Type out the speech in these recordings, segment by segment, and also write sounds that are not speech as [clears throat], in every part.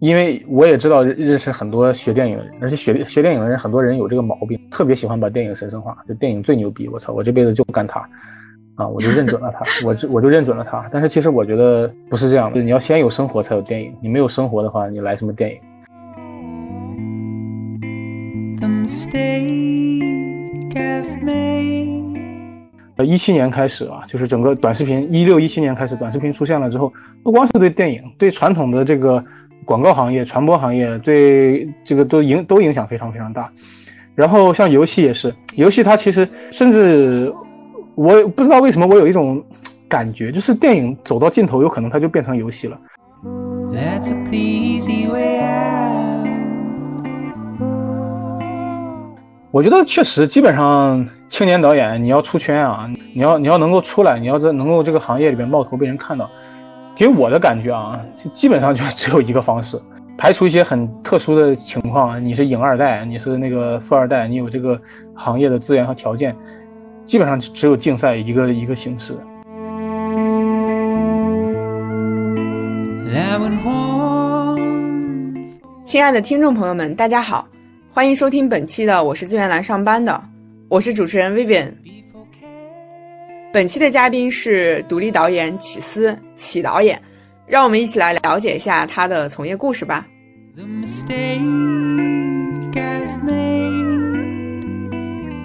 因为我也知道认识很多学电影的人，而且学学电影的人很多人有这个毛病，特别喜欢把电影神圣化，就电影最牛逼，我操，我这辈子就干它，啊，我就认准了它，我就我就认准了它。但是其实我觉得不是这样的，你要先有生活才有电影，你没有生活的话，你来什么电影？呃，一七年开始啊，就是整个短视频，一六一七年开始短视频出现了之后，不光是对电影，对传统的这个广告行业、传播行业，对这个都影都影响非常非常大。然后像游戏也是，游戏它其实甚至我不知道为什么我有一种感觉，就是电影走到尽头，有可能它就变成游戏了。我觉得确实，基本上青年导演你要出圈啊，你要你要能够出来，你要在能够这个行业里边冒头被人看到，给我的感觉啊，基本上就只有一个方式，排除一些很特殊的情况，你是影二代，你是那个富二代，你有这个行业的资源和条件，基本上只有竞赛一个一个形式。亲爱的听众朋友们，大家好。欢迎收听本期的《我是资源来上班的》，我是主持人 Vivian。本期的嘉宾是独立导演启思启导演，让我们一起来了解一下他的从业故事吧。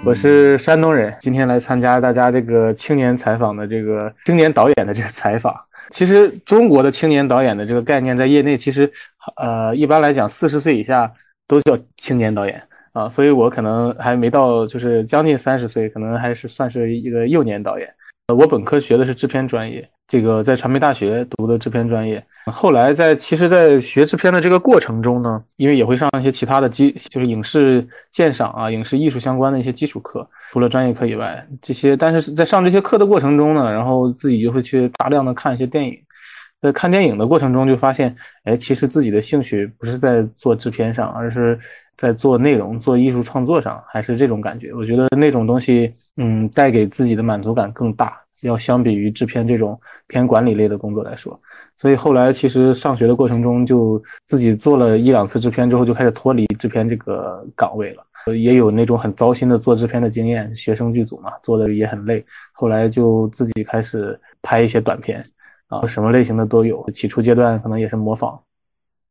我是山东人，今天来参加大家这个青年采访的这个青年导演的这个采访。其实中国的青年导演的这个概念在业内，其实呃一般来讲四十岁以下。都叫青年导演啊，所以我可能还没到，就是将近三十岁，可能还是算是一个幼年导演。呃，我本科学的是制片专业，这个在传媒大学读的制片专业。后来在其实，在学制片的这个过程中呢，因为也会上一些其他的基，就是影视鉴赏啊、影视艺术相关的一些基础课，除了专业课以外，这些，但是在上这些课的过程中呢，然后自己就会去大量的看一些电影。在看电影的过程中，就发现，哎，其实自己的兴趣不是在做制片上，而是在做内容、做艺术创作上，还是这种感觉。我觉得那种东西，嗯，带给自己的满足感更大，要相比于制片这种偏管理类的工作来说。所以后来其实上学的过程中，就自己做了一两次制片之后，就开始脱离制片这个岗位了。也有那种很糟心的做制片的经验，学生剧组嘛，做的也很累。后来就自己开始拍一些短片。啊，什么类型的都有。起初阶段可能也是模仿，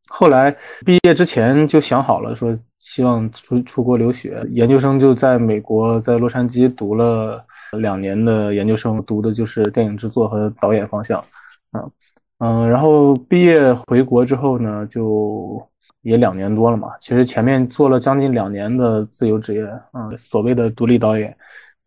后来毕业之前就想好了，说希望出出国留学。研究生就在美国，在洛杉矶读了两年的研究生，读的就是电影制作和导演方向。嗯嗯，然后毕业回国之后呢，就也两年多了嘛。其实前面做了将近两年的自由职业，嗯，所谓的独立导演。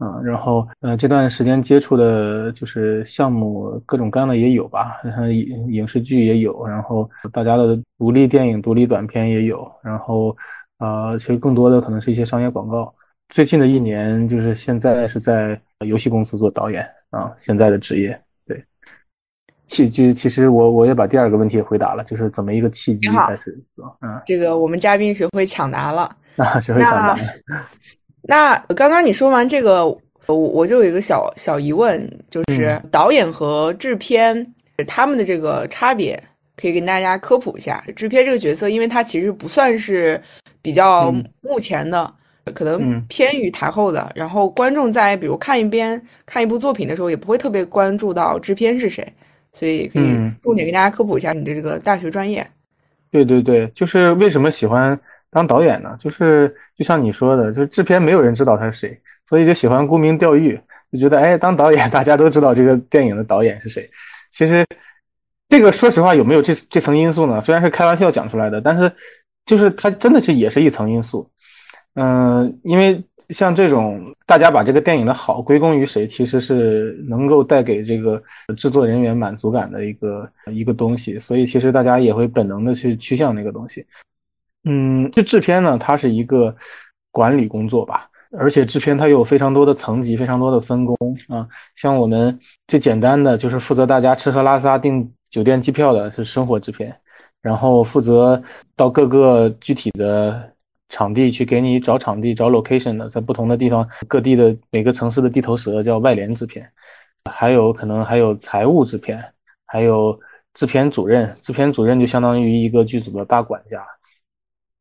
嗯，然后，呃，这段时间接触的就是项目，各种各样的也有吧，影影视剧也有，然后大家的独立电影、独立短片也有，然后，呃，其实更多的可能是一些商业广告。最近的一年，就是现在是在游戏公司做导演啊，现在的职业。对，契机其实我我也把第二个问题回答了，就是怎么一个契机开始做。嗯，这个我们嘉宾学会抢答了啊，学会抢答。那刚刚你说完这个，我我就有一个小小疑问，就是导演和制片他们的这个差别，可以跟大家科普一下。制片这个角色，因为他其实不算是比较目前的，可能偏于台后的。然后观众在比如看一边看一部作品的时候，也不会特别关注到制片是谁，所以可以重点跟大家科普一下你的这个大学专业。对对对，就是为什么喜欢。当导演呢，就是就像你说的，就是制片没有人知道他是谁，所以就喜欢沽名钓誉，就觉得哎，当导演 [laughs] 大家都知道这个电影的导演是谁。其实这个说实话有没有这这层因素呢？虽然是开玩笑讲出来的，但是就是它真的是也是一层因素。嗯，因为像这种大家把这个电影的好归功于谁，其实是能够带给这个制作人员满足感的一个一个东西，所以其实大家也会本能的去趋向那个东西。嗯，这制片呢，它是一个管理工作吧，而且制片它有非常多的层级，非常多的分工啊。像我们最简单的就是负责大家吃喝拉撒、订酒店、机票的是生活制片，然后负责到各个具体的场地去给你找场地、找 location 的，在不同的地方、各地的每个城市的地头蛇叫外联制片，还有可能还有财务制片，还有。制片主任，制片主任就相当于一个剧组的大管家，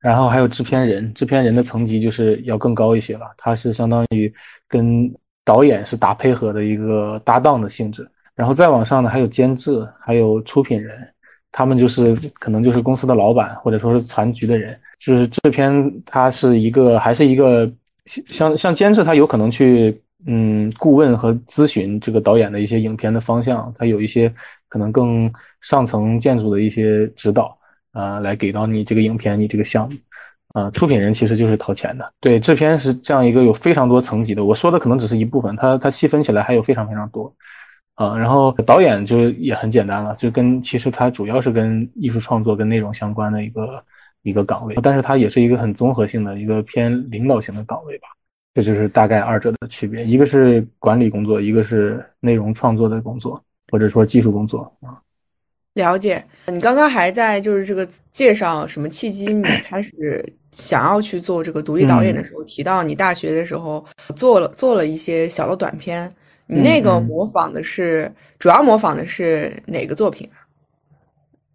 然后还有制片人，制片人的层级就是要更高一些了，他是相当于跟导演是打配合的一个搭档的性质，然后再往上呢，还有监制，还有出品人，他们就是可能就是公司的老板或者说是残局的人，就是制片他是一个还是一个像像监制，他有可能去。嗯，顾问和咨询这个导演的一些影片的方向，他有一些可能更上层建筑的一些指导啊，来给到你这个影片，你这个项目，啊，出品人其实就是掏钱的，对，制片是这样一个有非常多层级的，我说的可能只是一部分，它它细分起来还有非常非常多，啊，然后导演就也很简单了，就跟其实它主要是跟艺术创作跟内容相关的一个一个岗位，但是它也是一个很综合性的一个偏领导型的岗位吧。这就是大概二者的区别，一个是管理工作，一个是内容创作的工作，或者说技术工作啊。了解，你刚刚还在就是这个介绍什么契机，你 [clears throat] 开始想要去做这个独立导演的时候，提到你大学的时候做了做了一些小的短片，你那个模仿的是主要模仿的是哪个作品啊？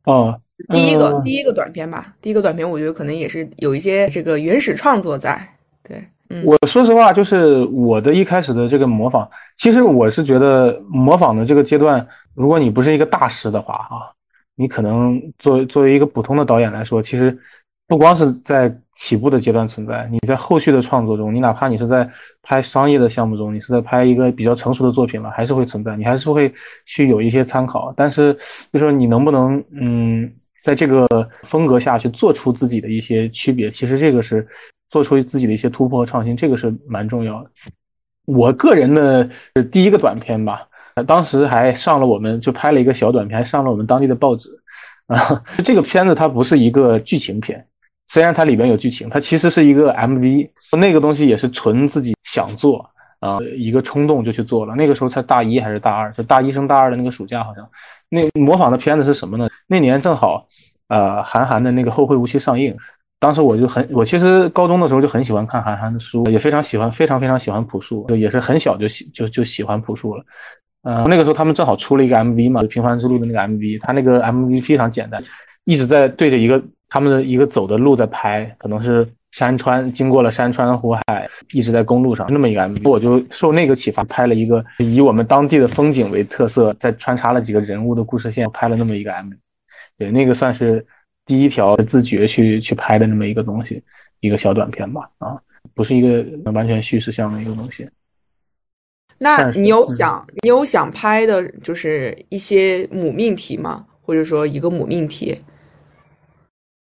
哦，第一个第一个短片吧，第一个短片，我觉得可能也是有一些这个原始创作在，对。我说实话，就是我的一开始的这个模仿，其实我是觉得模仿的这个阶段，如果你不是一个大师的话啊，你可能作为作为一个普通的导演来说，其实不光是在起步的阶段存在，你在后续的创作中，你哪怕你是在拍商业的项目中，你是在拍一个比较成熟的作品了，还是会存在，你还是会去有一些参考。但是，就说你能不能嗯，在这个风格下去做出自己的一些区别，其实这个是。做出自己的一些突破和创新，这个是蛮重要的。我个人的第一个短片吧，当时还上了我们就拍了一个小短片，还上了我们当地的报纸 [laughs] 啊。这个片子它不是一个剧情片，虽然它里边有剧情，它其实是一个 MV。那个东西也是纯自己想做啊，一个冲动就去做了。那个时候才大一还是大二，就大一升大二的那个暑假，好像那模仿的片子是什么呢？那年正好呃韩寒的那个《后会无期》上映。当时我就很，我其实高中的时候就很喜欢看韩寒的书，也非常喜欢，非常非常喜欢朴树，就也是很小就喜就就喜欢朴树了。呃，那个时候他们正好出了一个 MV 嘛，《平凡之路》的那个 MV，他那个 MV 非常简单，一直在对着一个他们的一个走的路在拍，可能是山川，经过了山川湖海，一直在公路上那么一个 MV，我就受那个启发，拍了一个以我们当地的风景为特色，再穿插了几个人物的故事线，拍了那么一个 MV，对，那个算是。第一条自觉去去拍的那么一个东西，一个小短片吧，啊，不是一个完全叙事向的一个东西。那你有想你有想拍的，就是一些母命题吗？或者说一个母命题？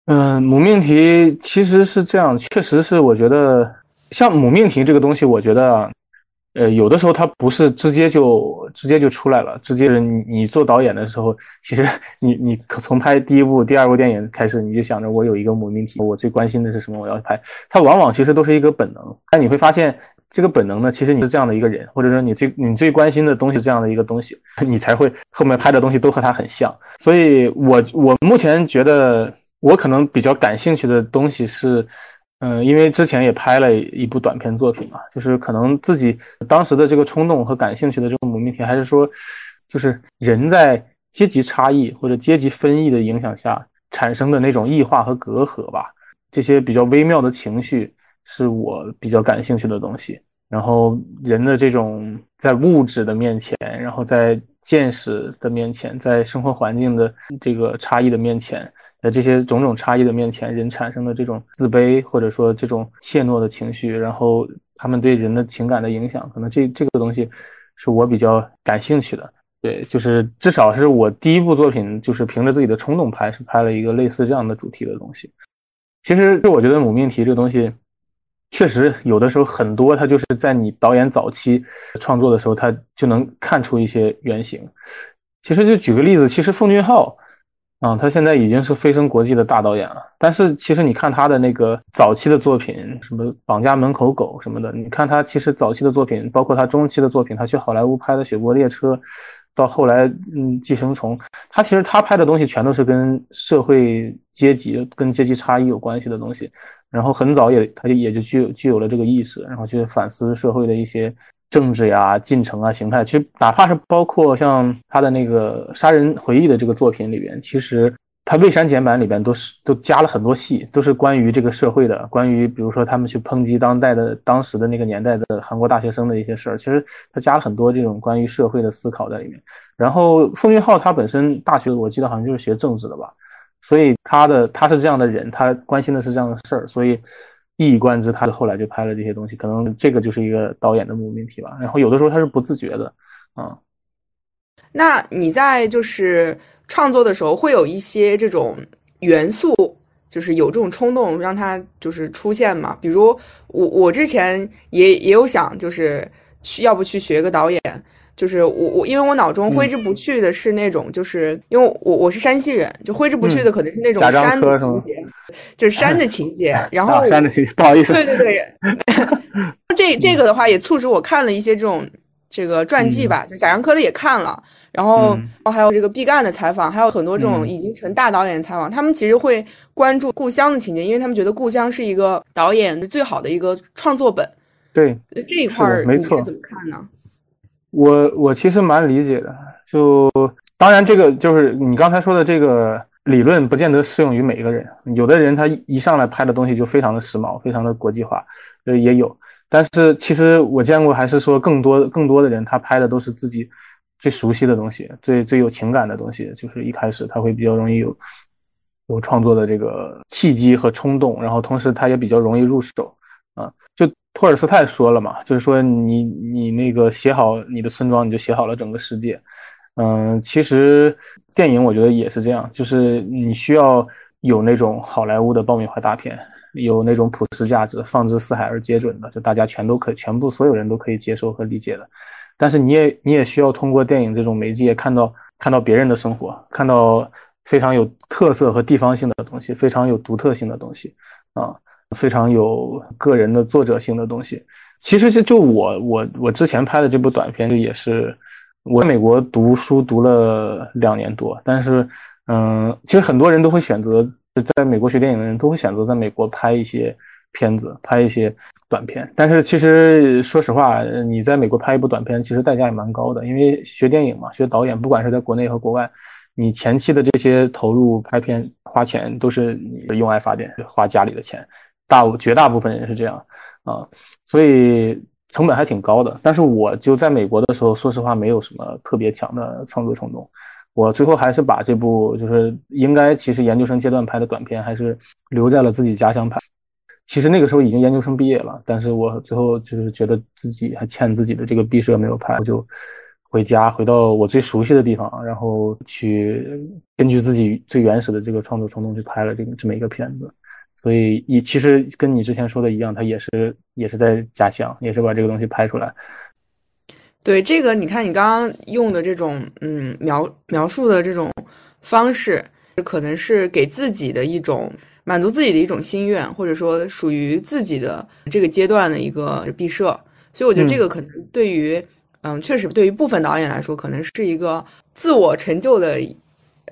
嗯，母命题其实是这样，确实是我觉得像母命题这个东西，我觉得。呃，有的时候它不是直接就直接就出来了，直接你你做导演的时候，其实 [laughs] 你你可从拍第一部、第二部电影开始，你就想着我有一个母命题，我最关心的是什么，我要拍。它往往其实都是一个本能，但你会发现这个本能呢，其实你是这样的一个人，或者说你最你最关心的东西这样的一个东西，[laughs] 你才会后面拍的东西都和他很像。所以我我目前觉得我可能比较感兴趣的东西是。嗯，因为之前也拍了一部短片作品嘛，就是可能自己当时的这个冲动和感兴趣的这个母命题，还是说，就是人在阶级差异或者阶级分异的影响下产生的那种异化和隔阂吧。这些比较微妙的情绪是我比较感兴趣的东西。然后人的这种在物质的面前，然后在见识的面前，在生活环境的这个差异的面前。在这些种种差异的面前，人产生的这种自卑或者说这种怯懦的情绪，然后他们对人的情感的影响，可能这这个东西是我比较感兴趣的。对，就是至少是我第一部作品，就是凭着自己的冲动拍，是拍了一个类似这样的主题的东西。其实，就我觉得母命题这个东西，确实有的时候很多，他就是在你导演早期创作的时候，他就能看出一些原型。其实就举个例子，其实奉俊昊。啊，他现在已经是飞升国际的大导演了。但是其实你看他的那个早期的作品，什么《绑架门口狗》什么的，你看他其实早期的作品，包括他中期的作品，他去好莱坞拍的《雪国列车》，到后来嗯《寄生虫》，他其实他拍的东西全都是跟社会阶级、跟阶级差异有关系的东西。然后很早也他就也就具有具有了这个意识，然后去反思社会的一些政治呀、进程啊、形态。其实哪怕是包括像他的那个《杀人回忆》的这个作品里边，其实。他未删减版里边都是都加了很多戏，都是关于这个社会的，关于比如说他们去抨击当代的当时的那个年代的韩国大学生的一些事儿。其实他加了很多这种关于社会的思考在里面。然后奉俊昊他本身大学我记得好像就是学政治的吧，所以他的他是这样的人，他关心的是这样的事儿，所以一以贯之，他后来就拍了这些东西。可能这个就是一个导演的命命题吧。然后有的时候他是不自觉的，啊。那你在就是。创作的时候会有一些这种元素，就是有这种冲动让它就是出现嘛。比如我我之前也也有想，就是去要不去学个导演。就是我我因为我脑中挥之不去的是那种，就是因为我我是山西人，就挥之不去的可能是那种山的情节，就是山的情节。[laughs] 然后山的情节，不好意思。对对对，[laughs] 这这个的话也促使我看了一些这种这个传记吧，就贾樟柯的也看了。然后，还有这个毕赣的采访，还有很多这种已经成大导演的采访，他们其实会关注故乡的情节，因为他们觉得故乡是一个导演最好的一个创作本。对，这一块儿你是怎么看呢？我我其实蛮理解的，就当然这个就是你刚才说的这个理论，不见得适用于每一个人。有的人他一上来拍的东西就非常的时髦，非常的国际化，呃也有。但是其实我见过，还是说更多更多的人，他拍的都是自己。最熟悉的东西，最最有情感的东西，就是一开始他会比较容易有有创作的这个契机和冲动，然后同时他也比较容易入手。托尔斯泰说了嘛，就是说你你那个写好你的村庄，你就写好了整个世界。嗯，其实电影我觉得也是这样，就是你需要有那种好莱坞的爆米花大片，有那种普世价值，放之四海而皆准的，就大家全都可全部所有人都可以接受和理解的。但是你也你也需要通过电影这种媒介看到看到别人的生活，看到非常有特色和地方性的东西，非常有独特性的东西，啊，非常有个人的作者性的东西。其实就就我我我之前拍的这部短片，就也是我在美国读书读了两年多，但是嗯，其实很多人都会选择在美国学电影的人都会选择在美国拍一些片子，拍一些。短片，但是其实说实话，你在美国拍一部短片，其实代价也蛮高的。因为学电影嘛，学导演，不管是在国内和国外，你前期的这些投入拍片花钱都是你用爱发电，花家里的钱，大绝大部分人是这样啊，所以成本还挺高的。但是我就在美国的时候，说实话，没有什么特别强的创作冲动，我最后还是把这部就是应该其实研究生阶段拍的短片，还是留在了自己家乡拍。其实那个时候已经研究生毕业了，但是我最后就是觉得自己还欠自己的这个毕设没有拍，我就回家回到我最熟悉的地方，然后去根据自己最原始的这个创作冲动去拍了这个这么一个片子。所以，你其实跟你之前说的一样，他也是也是在假想，也是把这个东西拍出来。对这个，你看你刚刚用的这种嗯描描述的这种方式，可能是给自己的一种。满足自己的一种心愿，或者说属于自己的这个阶段的一个毕设，所以我觉得这个可能对于，嗯，确实对于部分导演来说，可能是一个自我成就的，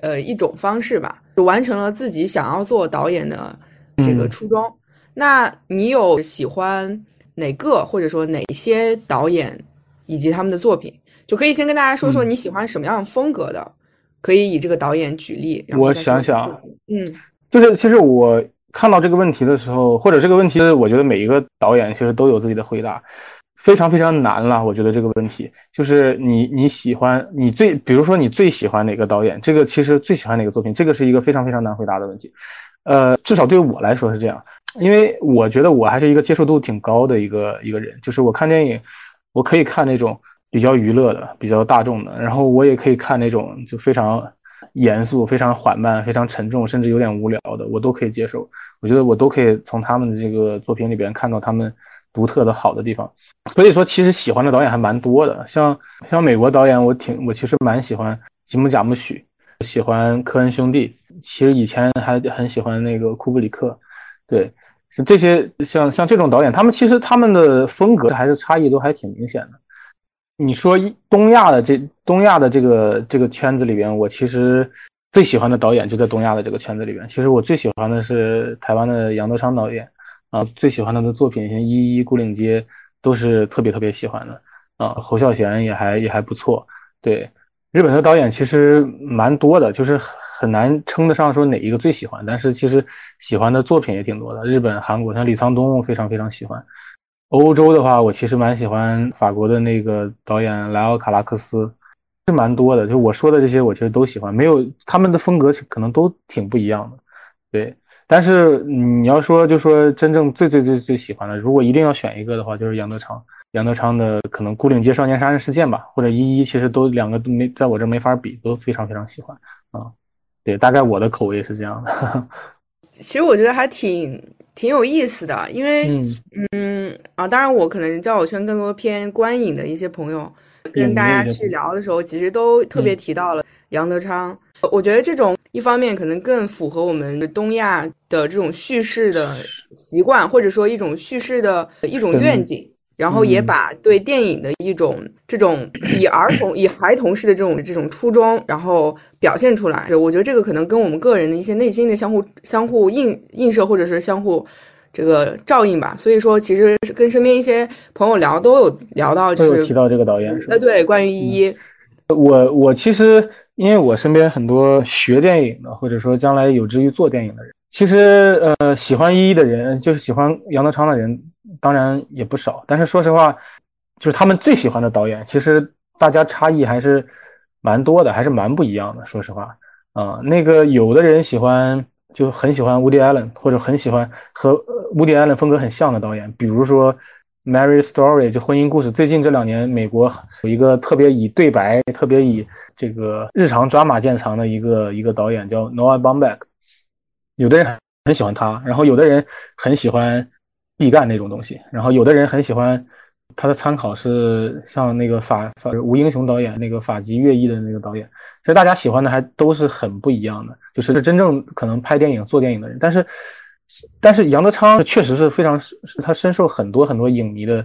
呃，一种方式吧，就完成了自己想要做导演的这个初衷。那你有喜欢哪个或者说哪些导演以及他们的作品？就可以先跟大家说说你喜欢什么样风格的，可以以这个导演举例。我想想，嗯。就是其实我看到这个问题的时候，或者这个问题，我觉得每一个导演其实都有自己的回答，非常非常难了。我觉得这个问题就是你你喜欢你最，比如说你最喜欢哪个导演，这个其实最喜欢哪个作品，这个是一个非常非常难回答的问题。呃，至少对我来说是这样，因为我觉得我还是一个接受度挺高的一个一个人，就是我看电影，我可以看那种比较娱乐的、比较大众的，然后我也可以看那种就非常。严肃、非常缓慢、非常沉重，甚至有点无聊的，我都可以接受。我觉得我都可以从他们的这个作品里边看到他们独特的好的地方。所以说，其实喜欢的导演还蛮多的。像像美国导演，我挺我其实蛮喜欢吉姆·贾木许，喜欢科恩兄弟。其实以前还很喜欢那个库布里克。对，这些像像这种导演，他们其实他们的风格还是差异都还挺明显的。你说东亚的这东亚的这个这个圈子里边，我其实最喜欢的导演就在东亚的这个圈子里边。其实我最喜欢的是台湾的杨德昌导演啊，最喜欢他的作品像《一一孤岭街》都是特别特别喜欢的啊，侯孝贤也还也还不错。对，日本的导演其实蛮多的，就是很难称得上说哪一个最喜欢，但是其实喜欢的作品也挺多的。日本、韩国像李沧东，非常非常喜欢。欧洲的话，我其实蛮喜欢法国的那个导演莱奥卡拉克斯，是蛮多的。就我说的这些，我其实都喜欢，没有他们的风格可能都挺不一样的。对，但是你要说就说真正最最最最喜欢的，如果一定要选一个的话，就是杨德昌。杨德昌的可能《牯岭街少年杀人事件》吧，或者《一一》，其实都两个都没在我这没法比，都非常非常喜欢啊。对，大概我的口味是这样的。[laughs] 其实我觉得还挺挺有意思的，因为嗯啊，当然我可能交友圈更多偏观影的一些朋友，跟大家去聊的时候，其实都特别提到了杨德昌。我觉得这种一方面可能更符合我们东亚的这种叙事的习惯，或者说一种叙事的一种愿景。然后也把对电影的一种这种以儿童、以孩童式的这种这种初衷，然后表现出来。我觉得这个可能跟我们个人的一些内心的相互相互映映射，或者是相互这个照应吧。所以说，其实跟身边一些朋友聊，都有聊到，就是提到这个导演是吧？呃，对，关于一一，我我其实因为我身边很多学电影的，或者说将来有志于做电影的人，其实呃喜欢一一的人，就是喜欢杨德昌的人。当然也不少，但是说实话，就是他们最喜欢的导演，其实大家差异还是蛮多的，还是蛮不一样的。说实话，啊，那个有的人喜欢，就很喜欢 Woody Allen，或者很喜欢和 Woody Allen 风格很像的导演，比如说《Mary Story》就婚姻故事。最近这两年，美国有一个特别以对白、特别以这个日常抓马见长的一个一个导演叫 Noah b a m b a c k 有的人很喜欢他，然后有的人很喜欢。必干那种东西，然后有的人很喜欢他的参考是像那个法法吴英雄导演那个法籍越裔的那个导演，其实大家喜欢的还都是很不一样的，就是真正可能拍电影做电影的人。但是但是杨德昌确实是非常是他深受很多很多影迷的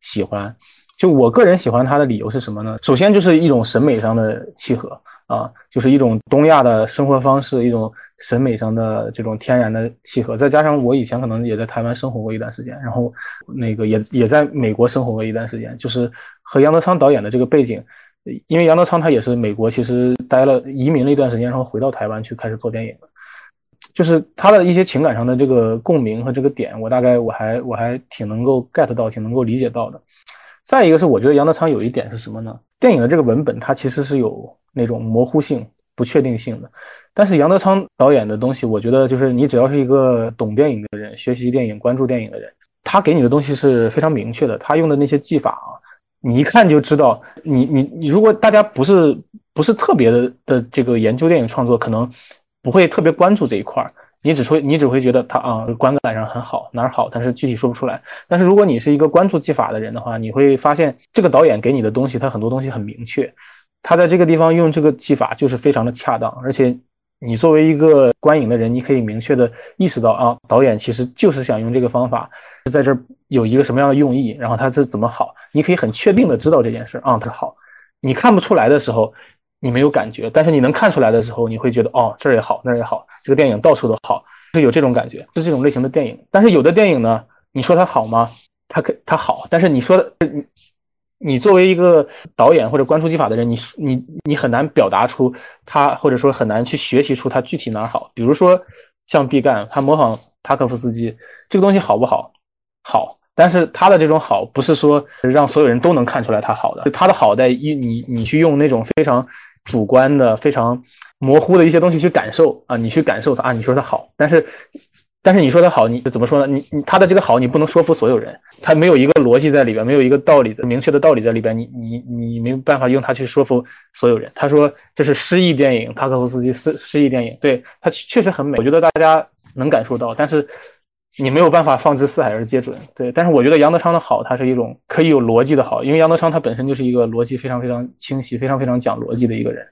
喜欢。就我个人喜欢他的理由是什么呢？首先就是一种审美上的契合啊，就是一种东亚的生活方式，一种。审美上的这种天然的契合，再加上我以前可能也在台湾生活过一段时间，然后那个也也在美国生活过一段时间，就是和杨德昌导演的这个背景，因为杨德昌他也是美国，其实待了移民了一段时间，然后回到台湾去开始做电影的，就是他的一些情感上的这个共鸣和这个点，我大概我还我还挺能够 get 到，挺能够理解到的。再一个是我觉得杨德昌有一点是什么呢？电影的这个文本它其实是有那种模糊性。不确定性的，但是杨德昌导演的东西，我觉得就是你只要是一个懂电影的人，学习电影、关注电影的人，他给你的东西是非常明确的。他用的那些技法啊，你一看就知道。你你你，如果大家不是不是特别的的这个研究电影创作，可能不会特别关注这一块儿。你只会你只会觉得他啊观感上很好哪儿好，但是具体说不出来。但是如果你是一个关注技法的人的话，你会发现这个导演给你的东西，他很多东西很明确。他在这个地方用这个技法就是非常的恰当，而且你作为一个观影的人，你可以明确的意识到啊，导演其实就是想用这个方法，在这儿有一个什么样的用意，然后他是怎么好，你可以很确定的知道这件事啊，它好。你看不出来的时候，你没有感觉，但是你能看出来的时候，你会觉得哦，这儿也好，那儿也好，这个电影到处都好，是有这种感觉，是这种类型的电影。但是有的电影呢，你说它好吗？它可它好，但是你说的你。你作为一个导演或者关注技法的人，你你你很难表达出他，或者说很难去学习出他具体哪好。比如说像毕赣，他模仿塔可夫斯基这个东西好不好？好，但是他的这种好不是说让所有人都能看出来他好的，他的好在一你你去用那种非常主观的、非常模糊的一些东西去感受啊，你去感受他啊，你说他好，但是。但是你说他好，你怎么说呢？你你他的这个好，你不能说服所有人，他没有一个逻辑在里边，没有一个道理明确的道理在里边，你你你没有办法用他去说服所有人。他说这是诗意电影，塔可夫斯基诗诗意电影，对他确实很美，我觉得大家能感受到，但是你没有办法放之四海而皆准。对，但是我觉得杨德昌的好，他是一种可以有逻辑的好，因为杨德昌他本身就是一个逻辑非常非常清晰、非常非常讲逻辑的一个人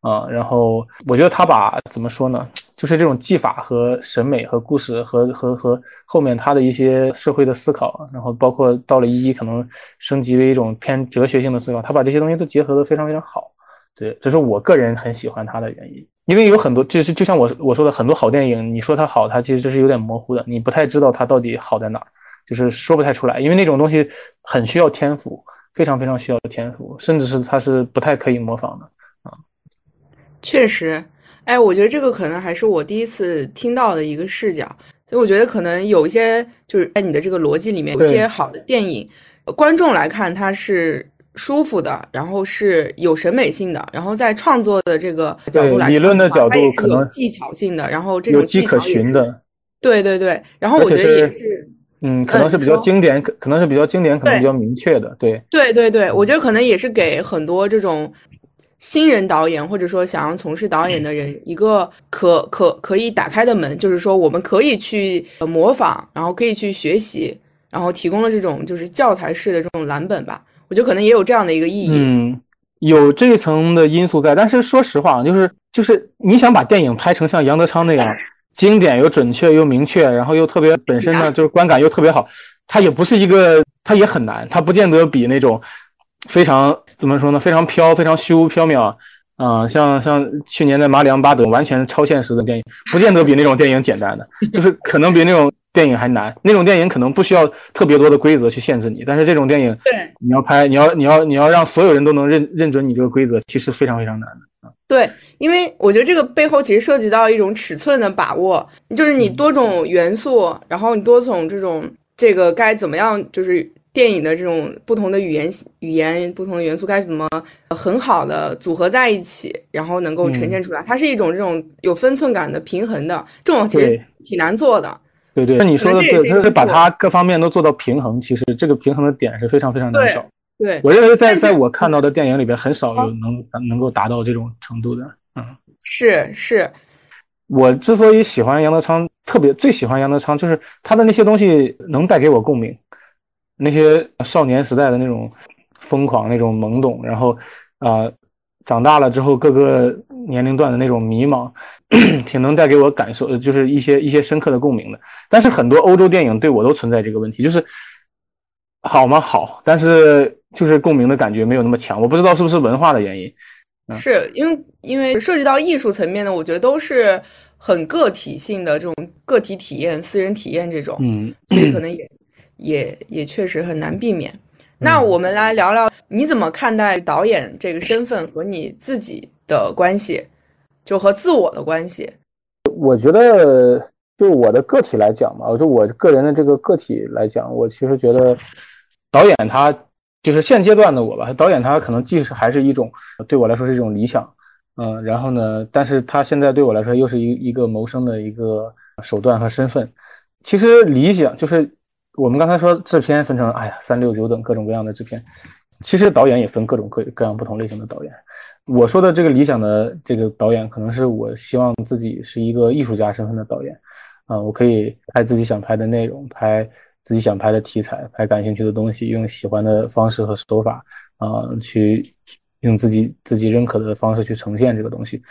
啊。然后我觉得他把怎么说呢？就是这种技法和审美和故事和和和后面他的一些社会的思考，然后包括到了一一可能升级为一种偏哲学性的思考，他把这些东西都结合的非常非常好。对，这是我个人很喜欢他的原因。因为有很多就是就像我我说的很多好电影，你说它好，它其实这是有点模糊的，你不太知道它到底好在哪儿，就是说不太出来。因为那种东西很需要天赋，非常非常需要天赋，甚至是他是不太可以模仿的啊。确实，哎，我觉得这个可能还是我第一次听到的一个视角，所以我觉得可能有一些就是在你的这个逻辑里面，有些好的电影，观众来看它是舒服的，然后是有审美性的，然后在创作的这个角度来理论的角度可能技巧性的，然后这种有迹可循的。对对对，然后我觉得也是，嗯，可能是比较经典，可可能是比较经典，可能比较明确的，对，对对对，我觉得可能也是给很多这种新人导演或者说想要从事导演的人一个可可可以打开的门，就是说我们可以去模仿，然后可以去学习，然后提供了这种就是教材式的这种蓝本吧，我觉得可能也有这样的一个意义，嗯，有这一层的因素在，但是说实话，就是就是你想把电影拍成像杨德昌那样。[laughs] 经典又准确又明确，然后又特别本身呢，[laughs] 就是观感又特别好。它也不是一个，它也很难，它不见得比那种非常怎么说呢，非常飘、非常虚无缥缈啊，像像去年的《马里昂巴德》完全超现实的电影，不见得比那种电影简单的，就是可能比那种电影还难。那种电影可能不需要特别多的规则去限制你，但是这种电影，对，你要拍，你要你要你要让所有人都能认认准你这个规则，其实非常非常难的。对，因为我觉得这个背后其实涉及到一种尺寸的把握，就是你多种元素，然后你多种这种这个该怎么样，就是电影的这种不同的语言语言不同的元素该怎么很好的组合在一起，然后能够呈现出来，它是一种这种有分寸感的平衡的，这种其实挺难做的。对对，那你说的对，就是把它各方面都做到平衡，其实这个平衡的点是非常非常难找。对，我认为在在我看到的电影里边，很少有能能够达到这种程度的。嗯，是是。我之所以喜欢杨德昌，特别最喜欢杨德昌，就是他的那些东西能带给我共鸣，那些少年时代的那种疯狂、那种懵懂，然后啊，长大了之后各个年龄段的那种迷茫，[clears throat] 挺能带给我感受，就是一些一些深刻的共鸣的。但是很多欧洲电影对我都存在这个问题，就是好吗？好，但是。就是共鸣的感觉没有那么强，我不知道是不是文化的原因，是因为因为涉及到艺术层面的，我觉得都是很个体性的这种个体体验、私人体验这种，嗯，所以可能也也也确实很难避免。那我们来聊聊你怎么看待导演这个身份和你自己的关系，就和自我的关系。我觉得就我的个体来讲吧，就我个人的这个个体来讲，我其实觉得导演他。就是现阶段的我吧，导演他可能既是还是一种对我来说是一种理想，嗯，然后呢，但是他现在对我来说又是一一个谋生的一个手段和身份。其实理想就是我们刚才说制片分成，哎呀三六九等各种各样的制片，其实导演也分各种各各样不同类型的导演。我说的这个理想的这个导演，可能是我希望自己是一个艺术家身份的导演，啊，我可以拍自己想拍的内容，拍。自己想拍的题材，拍感兴趣的东西，用喜欢的方式和手法啊，去用自己自己认可的方式去呈现这个东西。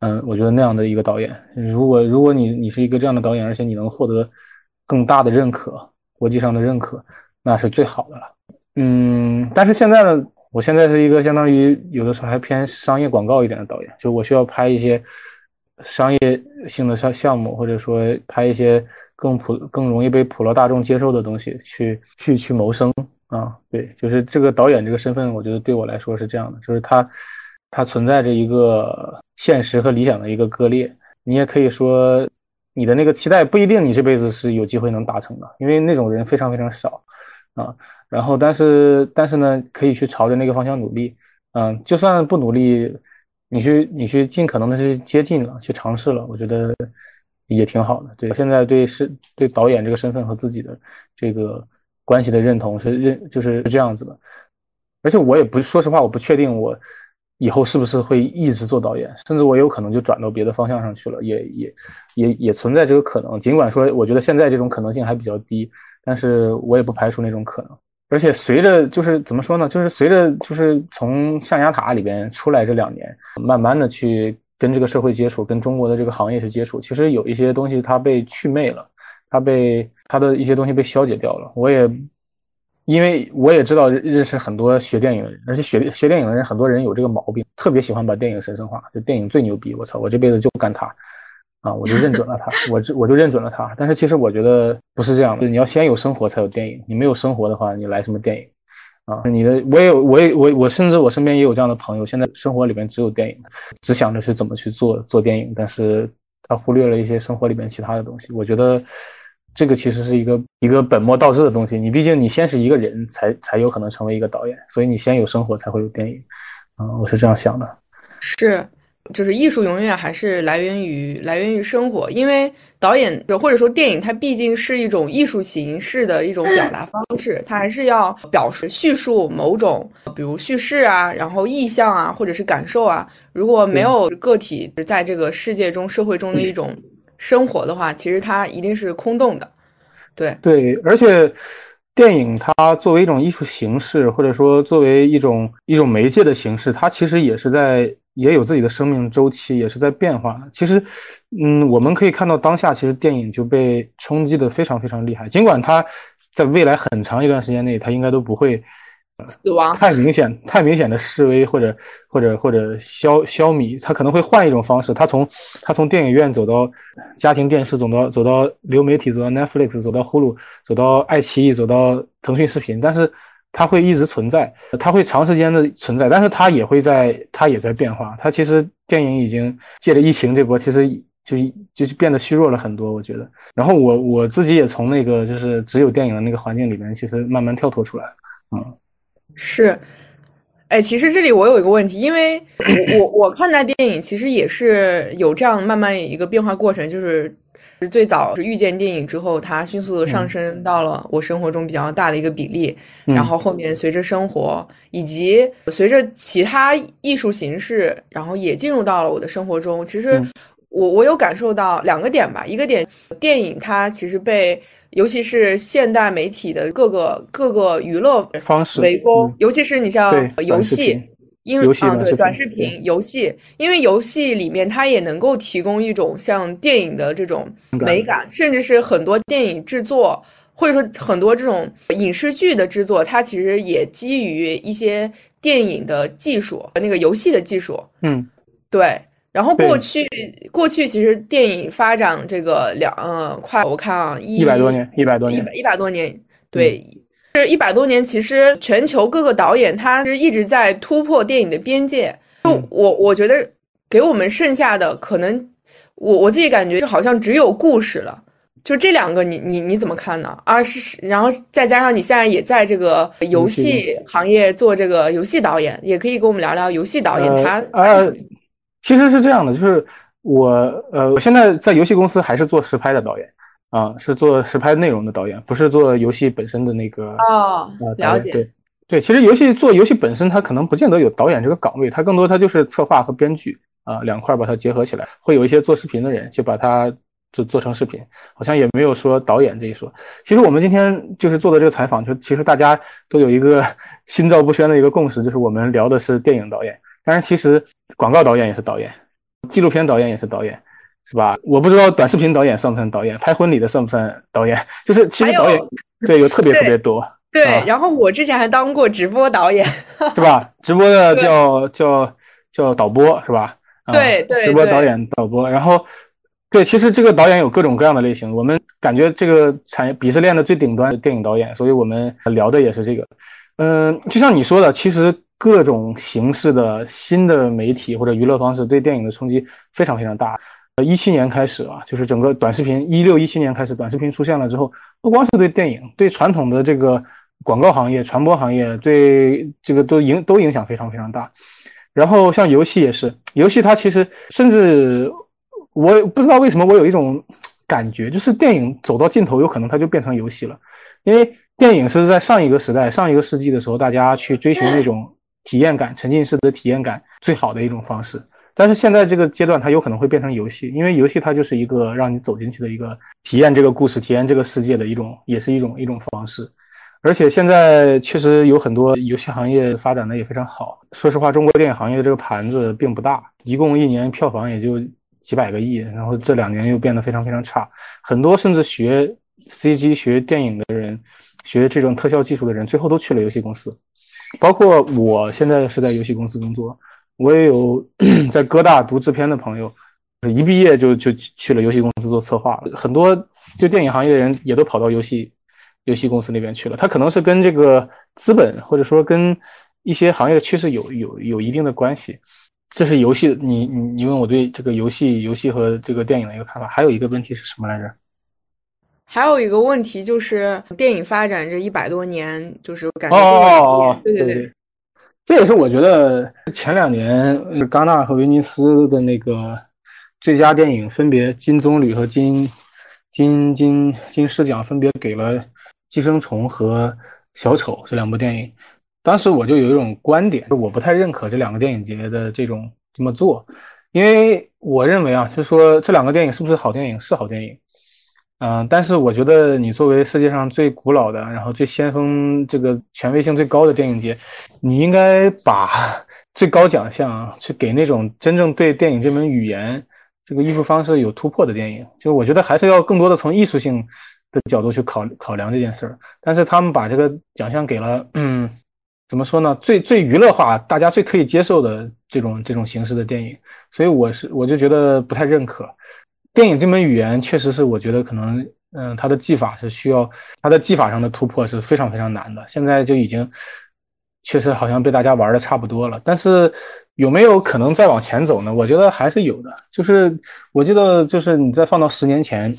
嗯，我觉得那样的一个导演，如果如果你你是一个这样的导演，而且你能获得更大的认可，国际上的认可，那是最好的了。嗯，但是现在呢，我现在是一个相当于有的时候还偏商业广告一点的导演，就我需要拍一些商业性的项项目，或者说拍一些。更普更容易被普罗大众接受的东西，去去去谋生啊，对，就是这个导演这个身份，我觉得对我来说是这样的，就是他他存在着一个现实和理想的一个割裂。你也可以说，你的那个期待不一定你这辈子是有机会能达成的，因为那种人非常非常少啊。然后，但是但是呢，可以去朝着那个方向努力，嗯，就算不努力，你去你去尽可能的去接近了，去尝试了，我觉得。也挺好的，对，现在对是对导演这个身份和自己的这个关系的认同是认就是这样子的，而且我也不说实话，我不确定我以后是不是会一直做导演，甚至我有可能就转到别的方向上去了，也也也也存在这个可能。尽管说我觉得现在这种可能性还比较低，但是我也不排除那种可能。而且随着就是怎么说呢，就是随着就是从象牙塔里边出来这两年，慢慢的去。跟这个社会接触，跟中国的这个行业去接触，其实有一些东西它被去魅了，它被它的一些东西被消解掉了。我也因为我也知道认识很多学电影的人，而且学学电影的人很多人有这个毛病，特别喜欢把电影神圣化，就电影最牛逼，我操，我这辈子就干它啊，我就认准了它，我就我就认准了它。但是其实我觉得不是这样的，你要先有生活才有电影，你没有生活的话，你来什么电影啊。你的我也有，我也我我甚至我身边也有这样的朋友，现在生活里面只有电影，只想着是怎么去做做电影，但是他忽略了一些生活里面其他的东西。我觉得这个其实是一个一个本末倒置的东西。你毕竟你先是一个人才才有可能成为一个导演，所以你先有生活才会有电影。啊，我是这样想的。是。就是艺术永远还是来源于来源于生活，因为导演或者说电影，它毕竟是一种艺术形式的一种表达方式，它还是要表示叙述某种，比如叙事啊，然后意象啊，或者是感受啊。如果没有个体在这个世界中、社会中的一种生活的话，其实它一定是空洞的。对对，而且电影它作为一种艺术形式，或者说作为一种一种媒介的形式，它其实也是在。也有自己的生命周期，也是在变化。其实，嗯，我们可以看到当下，其实电影就被冲击的非常非常厉害。尽管它在未来很长一段时间内，它应该都不会死亡太明显、太明显的示威或者或者或者消消弭，他可能会换一种方式。他从他从电影院走到家庭电视，走到走到流媒体，走到 Netflix，走到 Hulu，走到爱奇艺，走到腾讯视频，但是。它会一直存在，它会长时间的存在，但是它也会在，它也在变化。它其实电影已经借着疫情这波，其实就就变得虚弱了很多，我觉得。然后我我自己也从那个就是只有电影的那个环境里面，其实慢慢跳脱出来。嗯，是，哎，其实这里我有一个问题，因为我我看待电影其实也是有这样慢慢一个变化过程，就是。最早是遇见电影之后，它迅速的上升到了我生活中比较大的一个比例。然后后面随着生活以及随着其他艺术形式，然后也进入到了我的生活中。其实我我有感受到两个点吧，一个点，电影它其实被尤其是现代媒体的各个各个娱乐方式围攻，尤其是你像游戏。因为啊，对短视频、游戏，因为游戏里面它也能够提供一种像电影的这种美感，甚至是很多电影制作，或者说很多这种影视剧的制作，它其实也基于一些电影的技术那个游戏的技术。嗯，对。然后过去过去其实电影发展这个两呃快，我看啊一百多年，一百多年，一百多年，对。这一百多年，其实全球各个导演，他是一直在突破电影的边界。就我，我觉得给我们剩下的，可能我我自己感觉，就好像只有故事了。就这两个，你你你怎么看呢？啊，是，然后再加上你现在也在这个游戏行业做这个游戏导演，也可以跟我们聊聊游戏导演他。呃，其实是这样的，就是我呃，我现在在游戏公司还是做实拍的导演。啊，是做实拍内容的导演，不是做游戏本身的那个哦。了解，对对，其实游戏做游戏本身，它可能不见得有导演这个岗位，它更多它就是策划和编剧啊两块把它结合起来。会有一些做视频的人，就把它就做成视频，好像也没有说导演这一说。其实我们今天就是做的这个采访，就其实大家都有一个心照不宣的一个共识，就是我们聊的是电影导演，但是其实广告导演也是导演，纪录片导演也是导演。是吧？我不知道短视频导演算不算导演，拍婚礼的算不算导演？[laughs] 就是其实导演 [laughs] 对有特别特别多。对，然后我之前还当过直播导演，是吧？直播的 [laughs] 叫叫叫导播是吧？对对，直播导演导播。然后对，其实这个导演有各种各样的类型。我们感觉这个产业鄙视链的最顶端的电影导演，所以我们聊的也是这个。嗯，就像你说的，其实各种形式的新的媒体或者娱乐方式对电影的冲击非常非常大。呃，一七年开始啊，就是整个短视频，一六一七年开始，短视频出现了之后，不光是对电影，对传统的这个广告行业、传播行业，对这个都影都影响非常非常大。然后像游戏也是，游戏它其实甚至我不知道为什么我有一种感觉，就是电影走到尽头，有可能它就变成游戏了，因为电影是在上一个时代、上一个世纪的时候，大家去追寻那种体验感、沉浸式的体验感最好的一种方式。但是现在这个阶段，它有可能会变成游戏，因为游戏它就是一个让你走进去的一个体验这个故事、体验这个世界的一种，也是一种一种方式。而且现在确实有很多游戏行业发展的也非常好。说实话，中国电影行业的这个盘子并不大，一共一年票房也就几百个亿，然后这两年又变得非常非常差。很多甚至学 CG、学电影的人、学这种特效技术的人，最后都去了游戏公司。包括我现在是在游戏公司工作。我也有 [clears throat] 在哥大读制片的朋友，一毕业就就去了游戏公司做策划。很多就电影行业的人也都跑到游戏游戏公司那边去了。他可能是跟这个资本或者说跟一些行业的趋势有有有一定的关系。这是游戏，你你你问我对这个游戏游戏和这个电影的一个看法。还有一个问题是什么来着？还有一个问题就是电影发展这一百多年，就是感觉哦，对对对，这也是我觉得前两年戛纳和威尼斯的那个最佳电影分别金棕榈和金金金金狮奖分别给了《寄生虫》和《小丑》这两部电影。当时我就有一种观点，我不太认可这两个电影节的这种这么做，因为我认为啊，就是说这两个电影是不是好电影是好电影。嗯，但是我觉得你作为世界上最古老的，然后最先锋、这个权威性最高的电影节，你应该把 [laughs] 最高奖项去给那种真正对电影这门语言、这个艺术方式有突破的电影。就我觉得还是要更多的从艺术性的角度去考考量这件事儿。但是他们把这个奖项给了，嗯，[clears throat] 怎么说呢？最最娱乐化、大家最可以接受的这种这种形式的电影，所以我是我就觉得不太认可。电影这门语言确实是，我觉得可能，嗯，它的技法是需要它的技法上的突破是非常非常难的。现在就已经确实好像被大家玩的差不多了。但是有没有可能再往前走呢？我觉得还是有的。就是我记得，就是你再放到十年前，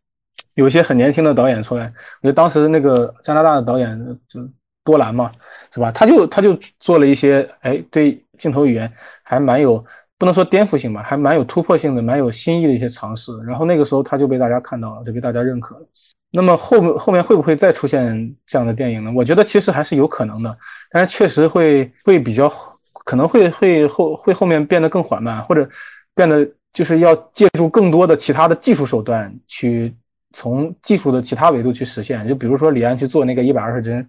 [clears throat] 有一些很年轻的导演出来，我觉得当时那个加拿大的导演就多兰嘛，是吧？他就他就做了一些，哎，对镜头语言还蛮有。不能说颠覆性吧，还蛮有突破性的，蛮有新意的一些尝试。然后那个时候他就被大家看到了，就被大家认可了。那么后面后面会不会再出现这样的电影呢？我觉得其实还是有可能的，但是确实会会比较可能会会后会后面变得更缓慢，或者变得就是要借助更多的其他的技术手段去从技术的其他维度去实现。就比如说李安去做那个一百二十帧。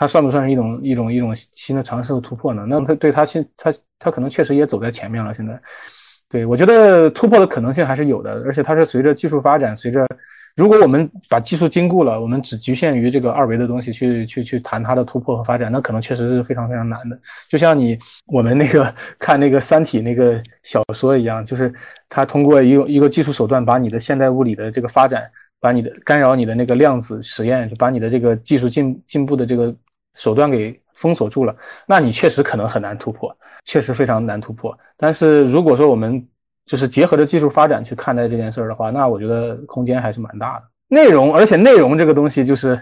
它算不算是一种一种一种新的尝试和突破呢？那它对它现它它可能确实也走在前面了。现在，对我觉得突破的可能性还是有的，而且它是随着技术发展，随着如果我们把技术禁锢了，我们只局限于这个二维的东西去去去谈它的突破和发展，那可能确实是非常非常难的。就像你我们那个看那个《三体》那个小说一样，就是它通过一个一个技术手段，把你的现代物理的这个发展，把你的干扰你的那个量子实验，把你的这个技术进进步的这个。手段给封锁住了，那你确实可能很难突破，确实非常难突破。但是如果说我们就是结合着技术发展去看待这件事儿的话，那我觉得空间还是蛮大的。内容，而且内容这个东西就是，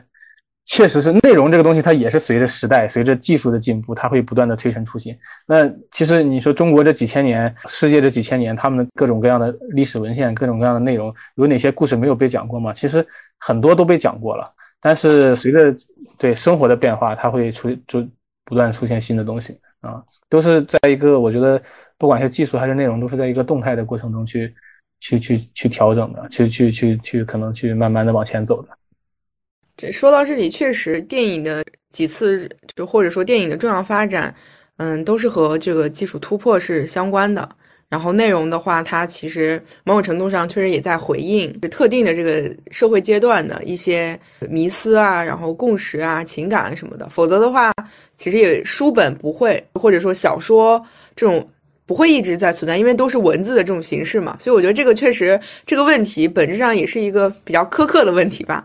确实是内容这个东西，它也是随着时代、随着技术的进步，它会不断的推陈出新。那其实你说中国这几千年，世界这几千年，他们的各种各样的历史文献、各种各样的内容，有哪些故事没有被讲过吗？其实很多都被讲过了。但是随着对生活的变化，它会出就不断出现新的东西啊，都是在一个我觉得不管是技术还是内容，都是在一个动态的过程中去去去去调整的，去去去去可能去慢慢的往前走的。这说到这里，确实电影的几次就或者说电影的重要发展，嗯，都是和这个技术突破是相关的。然后内容的话，它其实某种程度上确实也在回应特定的这个社会阶段的一些迷思啊，然后共识啊、情感什么的。否则的话，其实也书本不会，或者说小说这种不会一直在存在，因为都是文字的这种形式嘛。所以我觉得这个确实这个问题本质上也是一个比较苛刻的问题吧。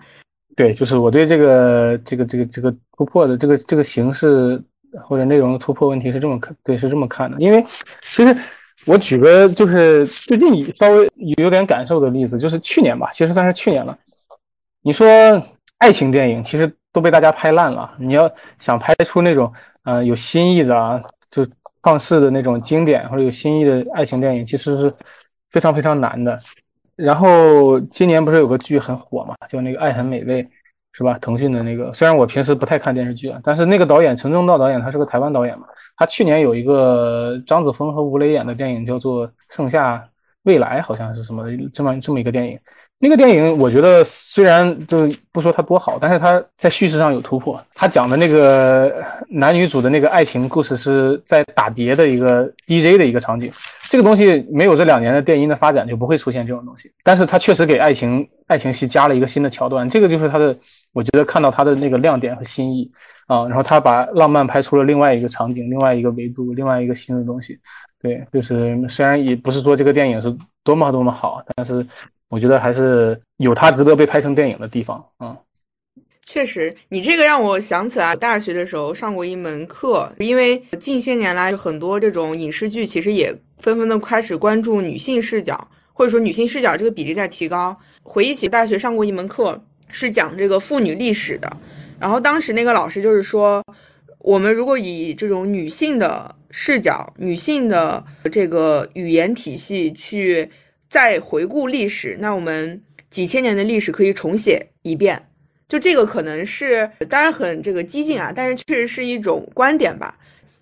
对，就是我对这个这个这个这个突破的这个这个形式或者内容的突破问题是这么看，对，是这么看的，因为其实。我举个就是最近稍微有点感受的例子，就是去年吧，其实算是去年了。你说爱情电影其实都被大家拍烂了，你要想拍出那种呃有新意的啊，就放肆的那种经典或者有新意的爱情电影，其实是非常非常难的。然后今年不是有个剧很火嘛，叫那个《爱很美味》。是吧？腾讯的那个，虽然我平时不太看电视剧啊，但是那个导演陈正道导演，他是个台湾导演嘛。他去年有一个张子枫和吴磊演的电影，叫做《盛夏未来》，好像是什么这么这么一个电影。那个电影我觉得虽然就不说它多好，但是它在叙事上有突破。他讲的那个男女主的那个爱情故事是在打碟的一个 DJ 的一个场景。这个东西没有这两年的电音的发展，就不会出现这种东西。但是它确实给爱情爱情戏加了一个新的桥段，这个就是他的，我觉得看到他的那个亮点和新意啊。然后他把浪漫拍出了另外一个场景、另外一个维度、另外一个新的东西。对，就是虽然也不是说这个电影是多么多么好，但是。我觉得还是有它值得被拍成电影的地方啊。确实，你这个让我想起来大学的时候上过一门课，因为近些年来很多这种影视剧其实也纷纷的开始关注女性视角，或者说女性视角这个比例在提高。回忆起大学上过一门课，是讲这个妇女历史的，然后当时那个老师就是说，我们如果以这种女性的视角、女性的这个语言体系去再回顾历史，那我们几千年的历史可以重写一遍。就这个可能是，当然很这个激进啊，但是确实是一种观点吧。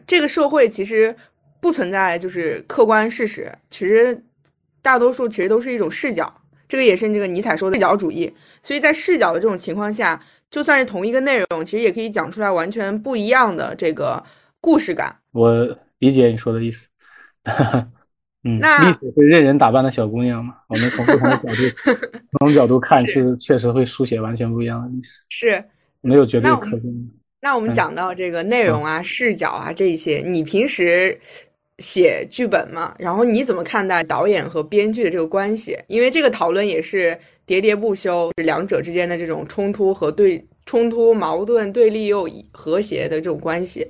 这个社会其实不存在就是客观事实，其实大多数其实都是一种视角。这个也是这个尼采说的视角主义。所以在视角的这种情况下，就算是同一个内容，其实也可以讲出来完全不一样的这个故事感。我理解你说的意思。[laughs] 嗯，那历史会任人打扮的小姑娘嘛？我们从不同的角度、[laughs] 不同角度看，是确实会书写完全不一样的历史，是没有绝对那我客观。那我们讲到这个内容啊、视角啊这一些，你平时写剧本嘛？然后你怎么看待导演和编剧的这个关系？因为这个讨论也是喋喋不休，两者之间的这种冲突和对冲突、矛盾、对立又和谐的这种关系。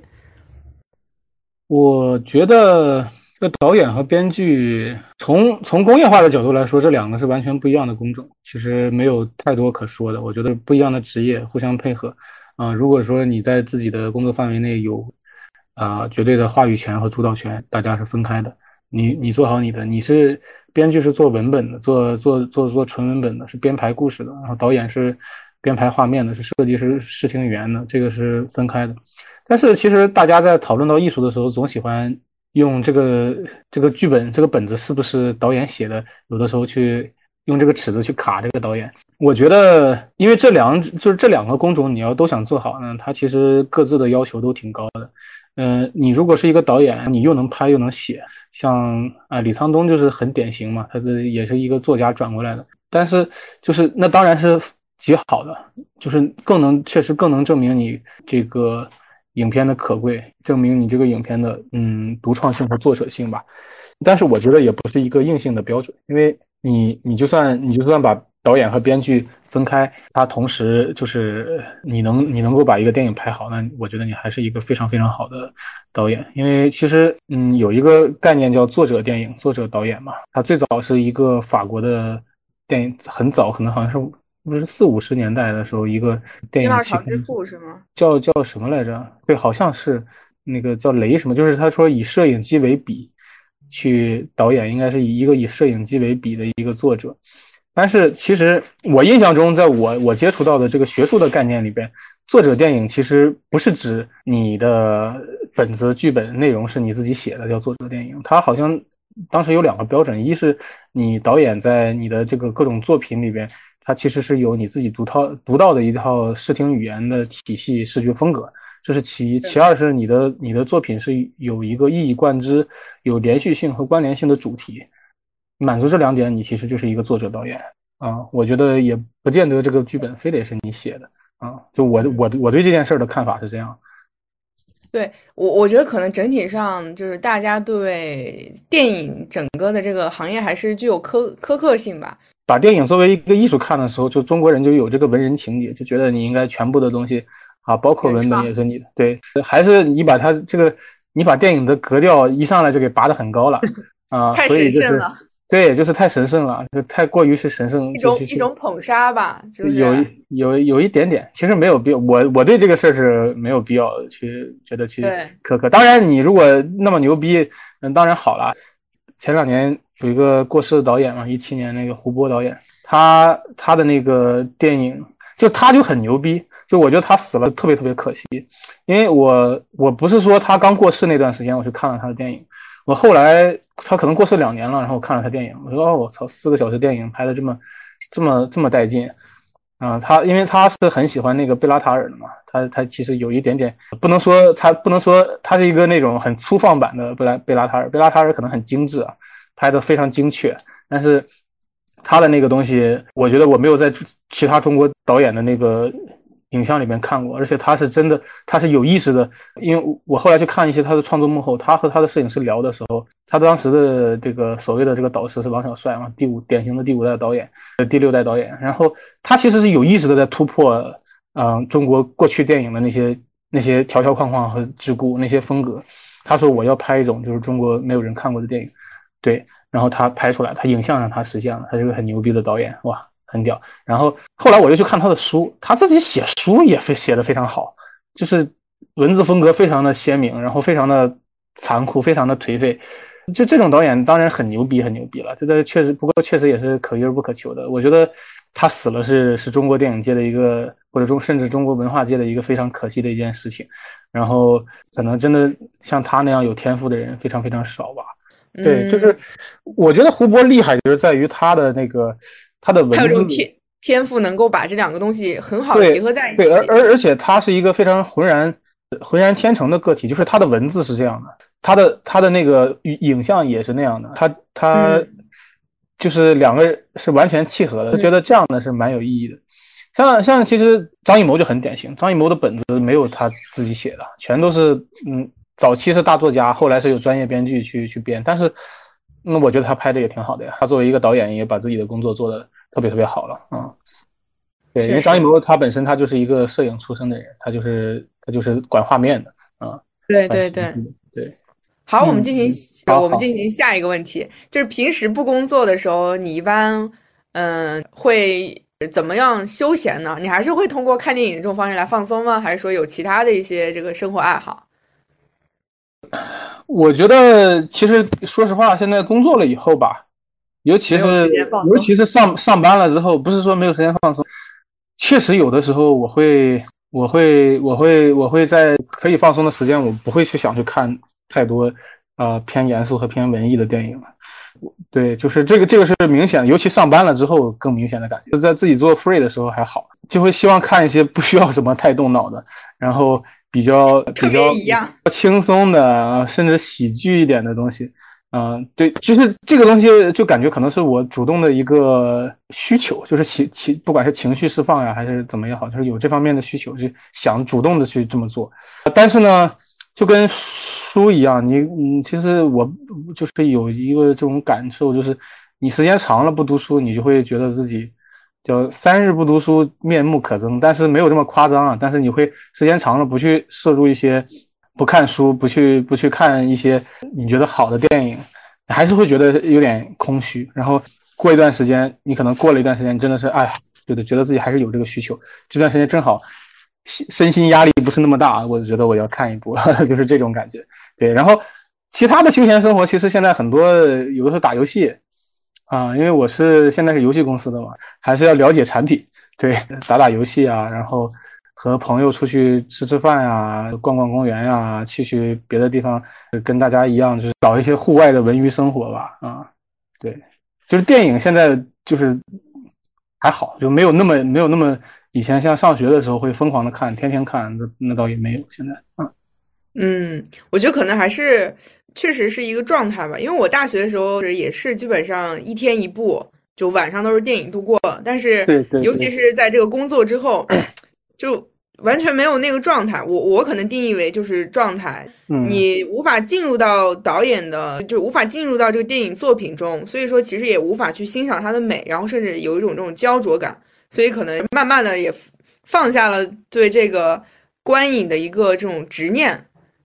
我觉得，这导演和编剧从从工业化的角度来说，这两个是完全不一样的工种，其实没有太多可说的。我觉得不一样的职业互相配合，啊、如果说你在自己的工作范围内有啊、绝对的话语权和主导权，大家是分开的。你你做好你的，你是编剧是做文本的，做做做做纯文本的，是编排故事的，然后导演是编排画面的，是设计师视听语言的，这个是分开的。但是其实大家在讨论到艺术的时候，总喜欢用这个这个剧本这个本子是不是导演写的，有的时候去用这个尺子去卡这个导演。我觉得，因为这两就是这两个工种，你要都想做好呢，它其实各自的要求都挺高的。嗯、你如果是一个导演，你又能拍又能写，像啊李沧东就是很典型嘛，他这也是一个作家转过来的，但是就是那当然是极好的，就是更能确实更能证明你这个影片的可贵，证明你这个影片的嗯独创性和作者性吧。但是我觉得也不是一个硬性的标准，因为你你就算你就算把导演和编剧分开，他同时就是你能你能够把一个电影拍好，那我觉得你还是一个非常非常好的导演。因为其实嗯有一个概念叫作者电影、作者导演嘛，他最早是一个法国的电影，很早可能好像是不是四五十年代的时候一个电影第二条之父是吗？叫叫什么来着？对，好像是那个叫雷什么，就是他说以摄影机为笔去导演，应该是以一个以摄影机为笔的一个作者。但是其实我印象中，在我我接触到的这个学术的概念里边，作者电影其实不是指你的本子剧本内容是你自己写的叫作者电影，它好像当时有两个标准，一是你导演在你的这个各种作品里边，它其实是有你自己独套独到的一套视听语言的体系、视觉风格的，这是其一。其二是你的你的作品是有一个一以贯之、有连续性和关联性的主题，满足这两点，你其实就是一个作者导演啊。我觉得也不见得这个剧本非得是你写的啊。就我我我对这件事的看法是这样。对我，我觉得可能整体上就是大家对电影整个的这个行业还是具有苛苛刻性吧。把电影作为一个艺术看的时候，就中国人就有这个文人情节，就觉得你应该全部的东西啊，包括文本也是你的。对，还是你把它这个，你把电影的格调一上来就给拔得很高了 [laughs] 啊，太所以就是神圣了对，就是太神圣了，就太过于是神圣，一种一种捧杀吧，就是有一有有一点点，其实没有必要，我我对这个事儿是没有必要去觉得去苛刻。当然，你如果那么牛逼，嗯，当然好了。前两年有一个过世的导演嘛，一七年那个胡波导演，他他的那个电影，就他就很牛逼，就我觉得他死了特别特别可惜，因为我我不是说他刚过世那段时间我去看了他的电影，我后来他可能过世两年了，然后我看了他电影，我说哦我操，四个小时电影拍的这么这么这么带劲。啊、他因为他是很喜欢那个贝拉塔尔的嘛，他他其实有一点点不能说他不能说他是一个那种很粗放版的贝拉贝拉塔尔，贝拉塔尔可能很精致啊，拍的非常精确，但是他的那个东西，我觉得我没有在其他中国导演的那个影像里面看过，而且他是真的，他是有意识的，因为我后来去看一些他的创作幕后，他和他的摄影师聊的时候，他当时的这个所谓的这个导师是王小帅嘛，第五典型的第五代导演，第六代导演，然后他其实是有意识的在突破嗯，中国过去电影的那些那些条条框框和桎梏，那些风格。他说我要拍一种就是中国没有人看过的电影，对，然后他拍出来，他影像让他实现了，他是个很牛逼的导演，哇，很屌。然后后来我又去看他的书，他自己写书也非写的非常好，就是文字风格非常的鲜明，然后非常的残酷，非常的颓废。就这种导演当然很牛逼，很牛逼了。这个确实，不过确实也是可遇而不可求的。我觉得他死了是是中国电影界的一个，或者中甚至中国文化界的一个非常可惜的一件事情。然后可能真的像他那样有天赋的人非常非常少吧。对，就是我觉得胡波厉害就是在于他的那个他的文字天天赋能够把这两个东西很好的结合在一起。对，而而而且他是一个非常浑然浑然天成的个体，就是他的文字是这样的。他的他的那个影像也是那样的，他他就是两个是完全契合的，觉得这样的是蛮有意义的。像像其实张艺谋就很典型，张艺谋的本子没有他自己写的，全都是嗯早期是大作家，后来是有专业编剧去去编。但是那我觉得他拍的也挺好的呀，他作为一个导演也把自己的工作做的特别特别好了啊。对，因为张艺谋他本身他就是一个摄影出身的人，他就是他就是管画面的啊。对对对对。好，我们进行我们进行下一个问题，就是平时不工作的时候，你一般嗯会怎么样休闲呢？你还是会通过看电影这种方式来放松吗？还是说有其他的一些这个生活爱好？我觉得其实说实话，现在工作了以后吧，尤其是尤其是上上班了之后，不是说没有时间放松，确实有的时候我会我会我会我会在可以放松的时间，我不会去想去看。太多，呃，偏严肃和偏文艺的电影了。对，就是这个，这个是明显的，尤其上班了之后更明显的感觉。在自己做 free 的时候还好，就会希望看一些不需要什么太动脑的，然后比较比较轻松的，甚至喜剧一点的东西。嗯，对，就是这个东西，就感觉可能是我主动的一个需求，就是情情，不管是情绪释放呀，还是怎么也好，就是有这方面的需求，就想主动的去这么做。但是呢。就跟书一样，你你其实我就是有一个这种感受，就是你时间长了不读书，你就会觉得自己叫三日不读书面目可憎，但是没有这么夸张啊。但是你会时间长了不去摄入一些不看书，不去不去看一些你觉得好的电影，还是会觉得有点空虚。然后过一段时间，你可能过了一段时间，真的是哎，觉得觉得自己还是有这个需求。这段时间正好。身心压力不是那么大，我就觉得我要看一部，[laughs] 就是这种感觉。对，然后其他的休闲生活，其实现在很多有的时候打游戏啊，因为我是现在是游戏公司的嘛，还是要了解产品，对，打打游戏啊，然后和朋友出去吃吃饭呀，逛逛公园呀，去去别的地方，跟大家一样，就是搞一些户外的文娱生活吧。啊，对，就是电影现在就是还好，就没有那么没有那么。以前像上学的时候会疯狂的看，天天看，那那倒也没有。现在，嗯嗯，我觉得可能还是确实是一个状态吧。因为我大学的时候也是基本上一天一部，就晚上都是电影度过。但是，尤其是在这个工作之后，[laughs] 就完全没有那个状态。我我可能定义为就是状态，你无法进入到导演的，就无法进入到这个电影作品中，所以说其实也无法去欣赏它的美，然后甚至有一种这种焦灼感。所以可能慢慢的也放下了对这个观影的一个这种执念，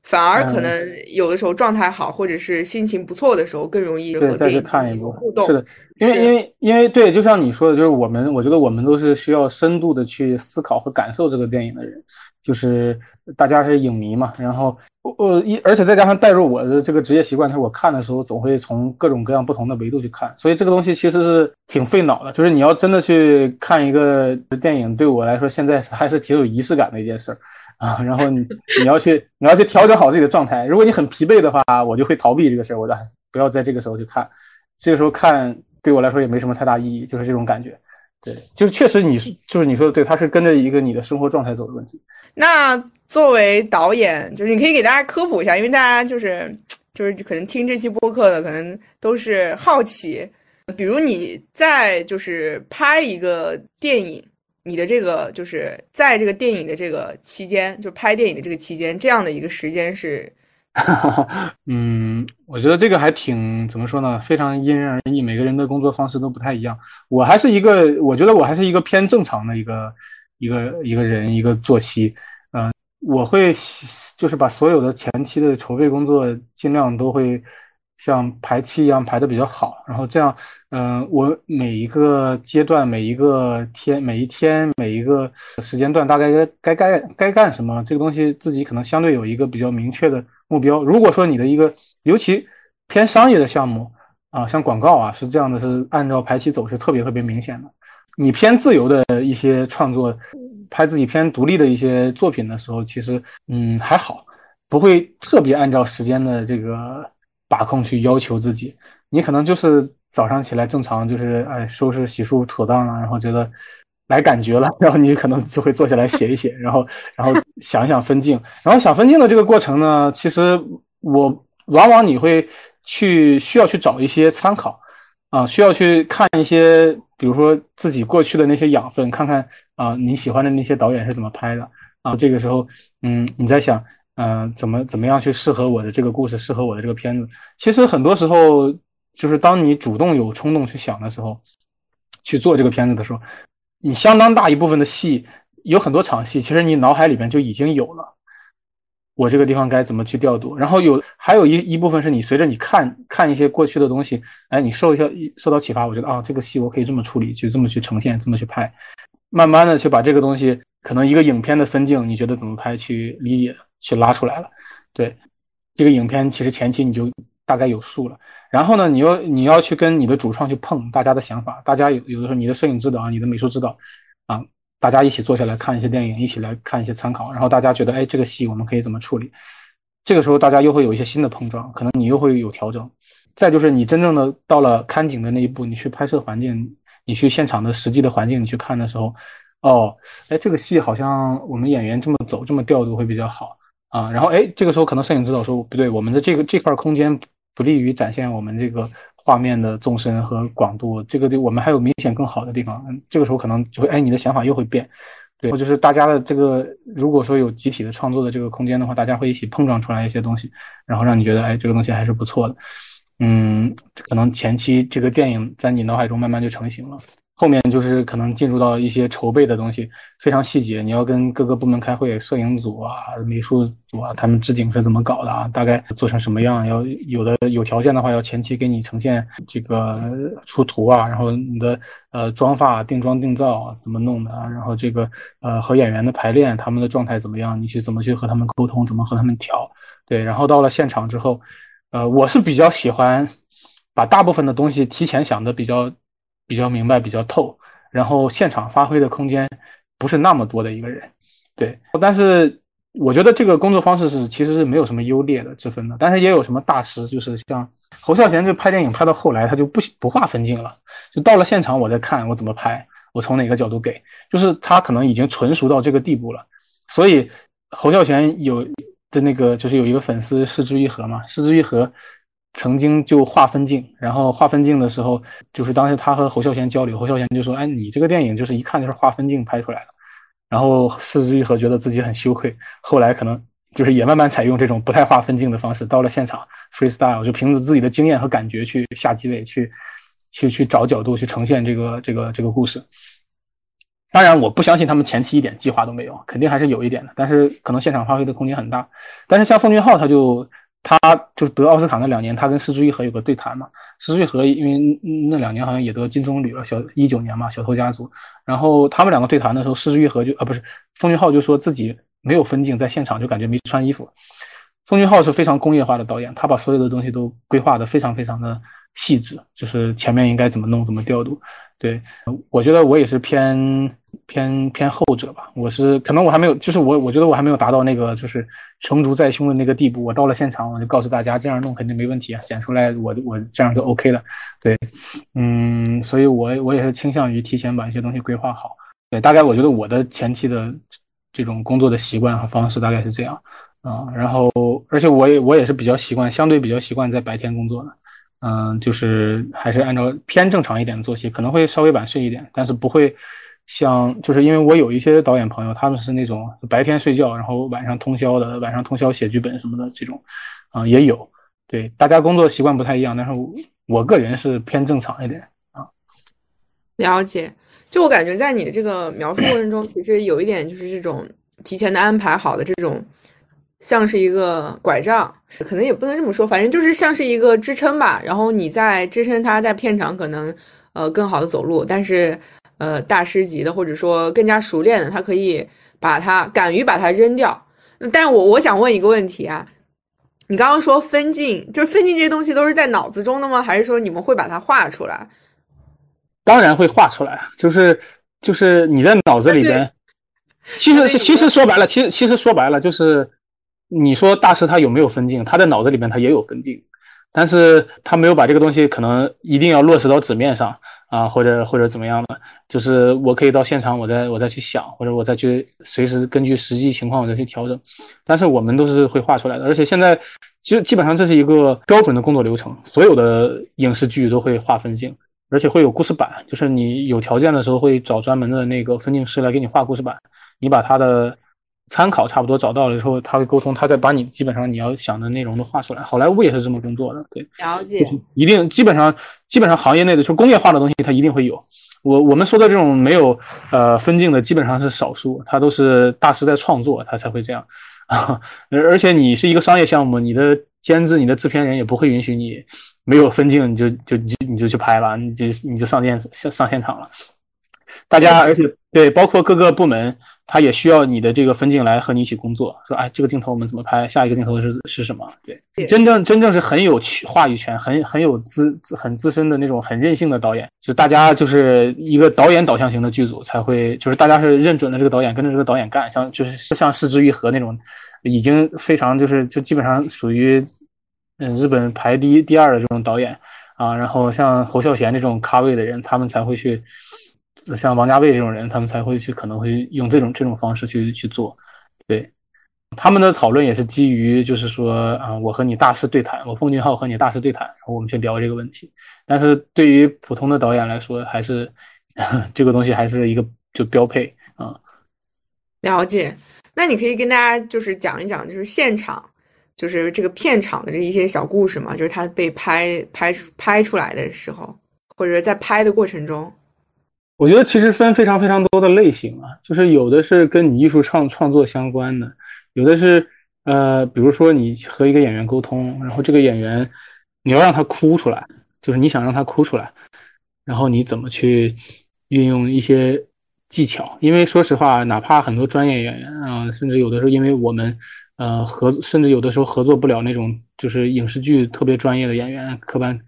反而可能有的时候状态好或者是心情不错的时候，更容易和电影看一部互动。是的，因为因为因为对，就像你说的，就是我们，我觉得我们都是需要深度的去思考和感受这个电影的人。就是大家是影迷嘛，然后我一而且再加上带入我的这个职业习惯，就是我看的时候总会从各种各样不同的维度去看，所以这个东西其实是挺费脑的。就是你要真的去看一个电影，对我来说现在 [laughs] 还是挺有仪式感的一件事儿啊。然后你你要去你要去调整好自己的状态，如果你很疲惫的话，我就会逃避这个事儿，我就不要在这个时候去看，这个时候看对我来说也没什么太大意义，就是这种感觉。对，就是确实你是就是你说的对，他是跟着一个你的生活状态走的问题。那作为导演，就是你可以给大家科普一下，因为大家就是就是可能听这期播客的，可能都是好奇，比如你在就是拍一个电影，你的这个就是在这个电影的这个期间，就拍电影的这个期间，这样的一个时间是。[laughs] 嗯，我觉得这个还挺怎么说呢？非常因人而异，每个人的工作方式都不太一样。我还是一个，我觉得我还是一个偏正常的一个一个一个人一个作息，嗯，我会就是把所有的前期的筹备工作尽量都会像排期一样排的比较好，然后这样，嗯，我每一个阶段每一个天每一天每一个时间段大概该该该该干什么，这个东西自己可能相对有一个比较明确的目标。如果说你的一个尤其偏商业的项目啊，像广告啊，是这样的，是按照排期走是特别特别明显的。你偏自由的一些创作，拍自己偏独立的一些作品的时候，其实嗯还好，不会特别按照时间的这个把控去要求自己。你可能就是早上起来正常就是哎收拾洗漱妥当了，然后觉得来感觉了，[laughs] 然后你可能就会坐下来写一写，然后然后想一想分镜，然后想分镜的这个过程呢，其实我往往你会去需要去找一些参考啊，需要去看一些。比如说自己过去的那些养分，看看啊你喜欢的那些导演是怎么拍的啊。这个时候，嗯，你在想，嗯，怎么怎么样去适合我的这个故事，适合我的这个片子。其实很多时候，就是当你主动有冲动去想的时候，去做这个片子的时候，你相当大一部分的戏，有很多场戏，其实你脑海里面就已经有了。我这个地方该怎么去调度？然后有还有一一部分是你随着你看看一些过去的东西，哎，你受一下受到启发，我觉得啊，这个戏我可以这么处理，就这么去呈现，这么去拍，慢慢的去把这个东西，可能一个影片的分镜，你觉得怎么拍，去理解，去拉出来了。对，这个影片其实前期你就大概有数了。然后呢，你要你要去跟你的主创去碰大家的想法，大家有有的时候你的摄影指导，你的美术指导，啊。大家一起坐下来看一些电影，一起来看一些参考，然后大家觉得，哎，这个戏我们可以怎么处理？这个时候大家又会有一些新的碰撞，可能你又会有调整。再就是你真正的到了看景的那一步，你去拍摄环境，你去现场的实际的环境你去看的时候，哦，哎，这个戏好像我们演员这么走，这么调度会比较好啊。然后，哎，这个时候可能摄影指导说不对，我们的这个这块空间不利于展现我们这个。画面的纵深和广度，这个地我们还有明显更好的地方。嗯这个时候可能就会，哎，你的想法又会变。对，就是大家的这个，如果说有集体的创作的这个空间的话，大家会一起碰撞出来一些东西，然后让你觉得，哎，这个东西还是不错的。嗯，可能前期这个电影在你脑海中慢慢就成型了。后面就是可能进入到一些筹备的东西，非常细节。你要跟各个部门开会，摄影组啊、美术组啊，他们置景是怎么搞的啊？大概做成什么样？要有的有条件的话，要前期给你呈现这个出图啊，然后你的呃妆发定妆定造怎么弄的啊？然后这个呃和演员的排练，他们的状态怎么样？你去怎么去和他们沟通？怎么和他们调？对，然后到了现场之后，呃，我是比较喜欢把大部分的东西提前想的比较。比较明白，比较透，然后现场发挥的空间不是那么多的一个人，对。但是我觉得这个工作方式是其实是没有什么优劣的之分的，但是也有什么大师，就是像侯孝贤，就拍电影拍到后来他就不不画分镜了，就到了现场我再看我怎么拍，我从哪个角度给，就是他可能已经纯熟到这个地步了。所以侯孝贤有的那个就是有一个粉丝失之愈合嘛，失之愈合。曾经就划分镜，然后划分镜的时候，就是当时他和侯孝贤交流，侯孝贤就说：“哎，你这个电影就是一看就是划分镜拍出来的。”然后四之愈合觉得自己很羞愧，后来可能就是也慢慢采用这种不太划分镜的方式，到了现场 freestyle 就凭着自己的经验和感觉去下机位，去去去找角度去呈现这个这个这个故事。当然，我不相信他们前期一点计划都没有，肯定还是有一点的，但是可能现场发挥的空间很大。但是像奉俊昊他就。他就得奥斯卡那两年，他跟施之愈合有个对谈嘛。施之愈合因为那两年好像也得金棕榈了，小一九年嘛，《小偷家族》。然后他们两个对谈的时候，施之愈合就啊不是，奉俊昊就说自己没有分镜，在现场就感觉没穿衣服。奉俊昊是非常工业化的导演，他把所有的东西都规划的非常非常的细致，就是前面应该怎么弄，怎么调度。对，我觉得我也是偏。偏偏后者吧，我是可能我还没有，就是我我觉得我还没有达到那个就是成竹在胸的那个地步。我到了现场，我就告诉大家这样弄肯定没问题啊，剪出来我我这样就 OK 了。对，嗯，所以我我也是倾向于提前把一些东西规划好。对，大概我觉得我的前期的这种工作的习惯和方式大概是这样啊。然后，而且我也我也是比较习惯，相对比较习惯在白天工作的，嗯，就是还是按照偏正常一点的作息，可能会稍微晚睡一点，但是不会。像就是因为我有一些导演朋友，他们是那种白天睡觉，然后晚上通宵的，晚上通宵写剧本什么的这种，啊也有。对，大家工作习惯不太一样，但是我个人是偏正常一点啊。了解。就我感觉在你的这个描述过程中，其实有一点就是这种提前的安排好的这种，像是一个拐杖，可能也不能这么说，反正就是像是一个支撑吧。然后你在支撑他在片场可能呃更好的走路，但是呃大师级的或者说更加熟练的，他可以把它敢于把它扔掉。但是我我想问一个问题啊。你刚刚说分镜，就是分镜这些东西都是在脑子中的吗？还是说你们会把它画出来？当然会画出来，就是就是你在脑子里边。[laughs] 其实其实说白了，其实其实说白了就是，你说大师他有没有分镜？他在脑子里面他也有分镜，但是他没有把这个东西可能一定要落实到纸面上啊，或者或者怎么样的。就是我可以到现场，我再我再去想，或者我再去随时根据实际情况我再去调整。但是我们都是会画出来的，而且现在其实基本上这是一个标准的工作流程，所有的影视剧都会画分镜，而且会有故事板，就是你有条件的时候会找专门的那个分镜师来给你画故事板，你把他的。参考差不多找到了之后，他会沟通，他再把你基本上你要想的内容都画出来。好莱坞也是这么工作的，对，了解，一定基本上基本上行业内的就工业化的东西，它一定会有。我我们说的这种没有呃分镜的，基本上是少数，它都是大师在创作，他才会这样啊。[laughs] 而而且你是一个商业项目，你的监制、你的制片人也不会允许你没有分镜你就就你你就去拍了，你就你就上电上上现场了。大家，而且对，包括各个部门，他也需要你的这个分镜来和你一起工作。说，哎，这个镜头我们怎么拍？下一个镜头是是什么？对，真正真正是很有话语权、很很有资很资深的那种很任性的导演，就大家就是一个导演导向型的剧组才会，就是大家是认准了这个导演，跟着这个导演干。像就是像四之愈合那种，已经非常就是就基本上属于嗯日本排第一第二的这种导演啊。然后像侯孝贤这种咖位的人，他们才会去。像王家卫这种人，他们才会去可能会用这种这种方式去去做，对，他们的讨论也是基于就是说啊，我和你大师对谈，我奉俊昊和你大师对谈，然后我们去聊这个问题。但是对于普通的导演来说，还是 [laughs] 这个东西还是一个就标配啊。了解，那你可以跟大家就是讲一讲，就是现场，就是这个片场的这一些小故事嘛，就是他被拍拍拍出来的时候，或者在拍的过程中。我觉得其实分非常非常多的类型啊，就是有的是跟你艺术创创作相关的，有的是呃，比如说你和一个演员沟通，然后这个演员你要让他哭出来，就是你想让他哭出来，然后你怎么去运用一些技巧？因为说实话，哪怕很多专业演员啊，甚至有的时候因为我们呃合，甚至有的时候合作不了那种就是影视剧特别专业的演员，科班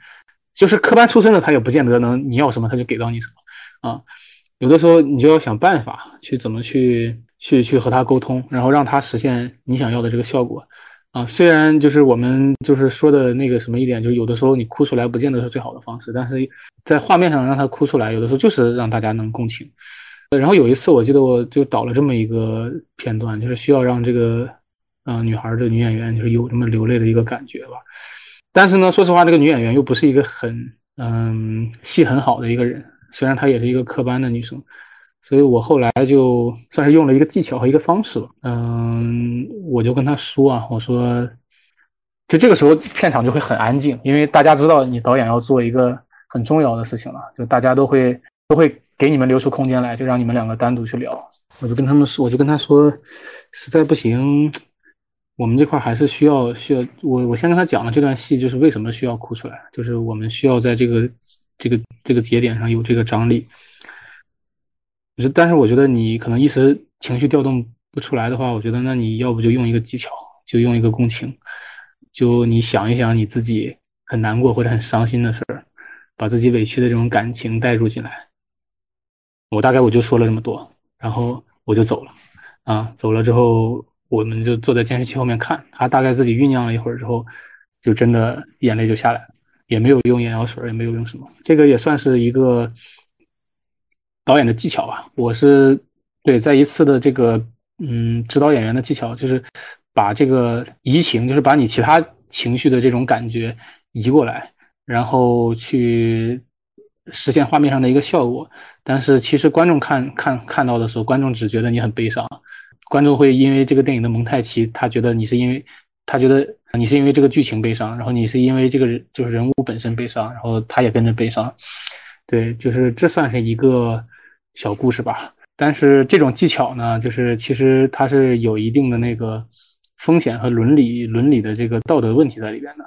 就是科班出身的，他也不见得能你要什么他就给到你什么。啊，有的时候你就要想办法去怎么去去去和他沟通，然后让他实现你想要的这个效果。啊，虽然就是我们就是说的那个什么一点，就是有的时候你哭出来不见得是最好的方式，但是在画面上让他哭出来，有的时候就是让大家能共情。然后有一次我记得我就导了这么一个片段，就是需要让这个嗯女孩的女演员就是有这么流泪的一个感觉吧。但是呢，说实话，这个女演员又不是一个很嗯戏很好的一个人。虽然她也是一个科班的女生，所以我后来就算是用了一个技巧和一个方式吧。嗯，我就跟她说啊，我说，就这个时候片场就会很安静，因为大家知道你导演要做一个很重要的事情了，就大家都会都会给你们留出空间来，就让你们两个单独去聊。我就跟他们说，我就跟他说，实在不行，我们这块还是需要需要我我先跟他讲了这段戏，就是为什么需要哭出来，就是我们需要在这个。这个这个节点上有这个张力，就，但是我觉得你可能一时情绪调动不出来的话，我觉得那你要不就用一个技巧，就用一个共情，就你想一想你自己很难过或者很伤心的事儿，把自己委屈的这种感情带入进来。我大概我就说了这么多，然后我就走了。啊，走了之后，我们就坐在监视器后面看，他大概自己酝酿了一会儿之后，就真的眼泪就下来了。也没有用眼药水，也没有用什么，这个也算是一个导演的技巧吧。我是对在一次的这个嗯指导演员的技巧，就是把这个移情，就是把你其他情绪的这种感觉移过来，然后去实现画面上的一个效果。但是其实观众看看看到的时候，观众只觉得你很悲伤，观众会因为这个电影的蒙太奇，他觉得你是因为他觉得。你是因为这个剧情悲伤，然后你是因为这个就是人物本身悲伤，然后他也跟着悲伤，对，就是这算是一个小故事吧。但是这种技巧呢，就是其实它是有一定的那个风险和伦理伦理的这个道德问题在里边的。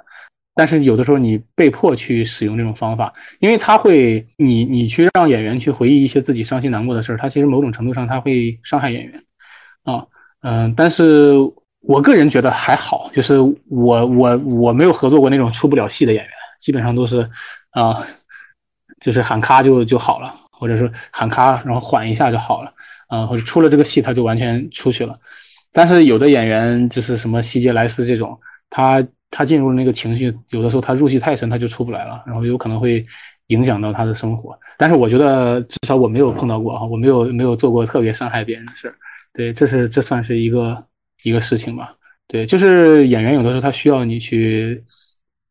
但是有的时候你被迫去使用这种方法，因为他会你你去让演员去回忆一些自己伤心难过的事儿，他其实某种程度上他会伤害演员啊嗯，但是我个人觉得还好，就是我我我没有合作过那种出不了戏的演员，基本上都是啊，就是喊咔就就好了。或者是喊咔，然后缓一下就好了，啊，或者出了这个戏他就完全出去了。但是有的演员就是什么希杰莱斯这种，他他进入那个情绪，有的时候他入戏太深，他就出不来了，然后有可能会影响到他的生活。但是我觉得至少我没有碰到过哈，我没有没有做过特别伤害别人的事儿。对，这是这算是一个一个事情吧。对，就是演员有的时候他需要你去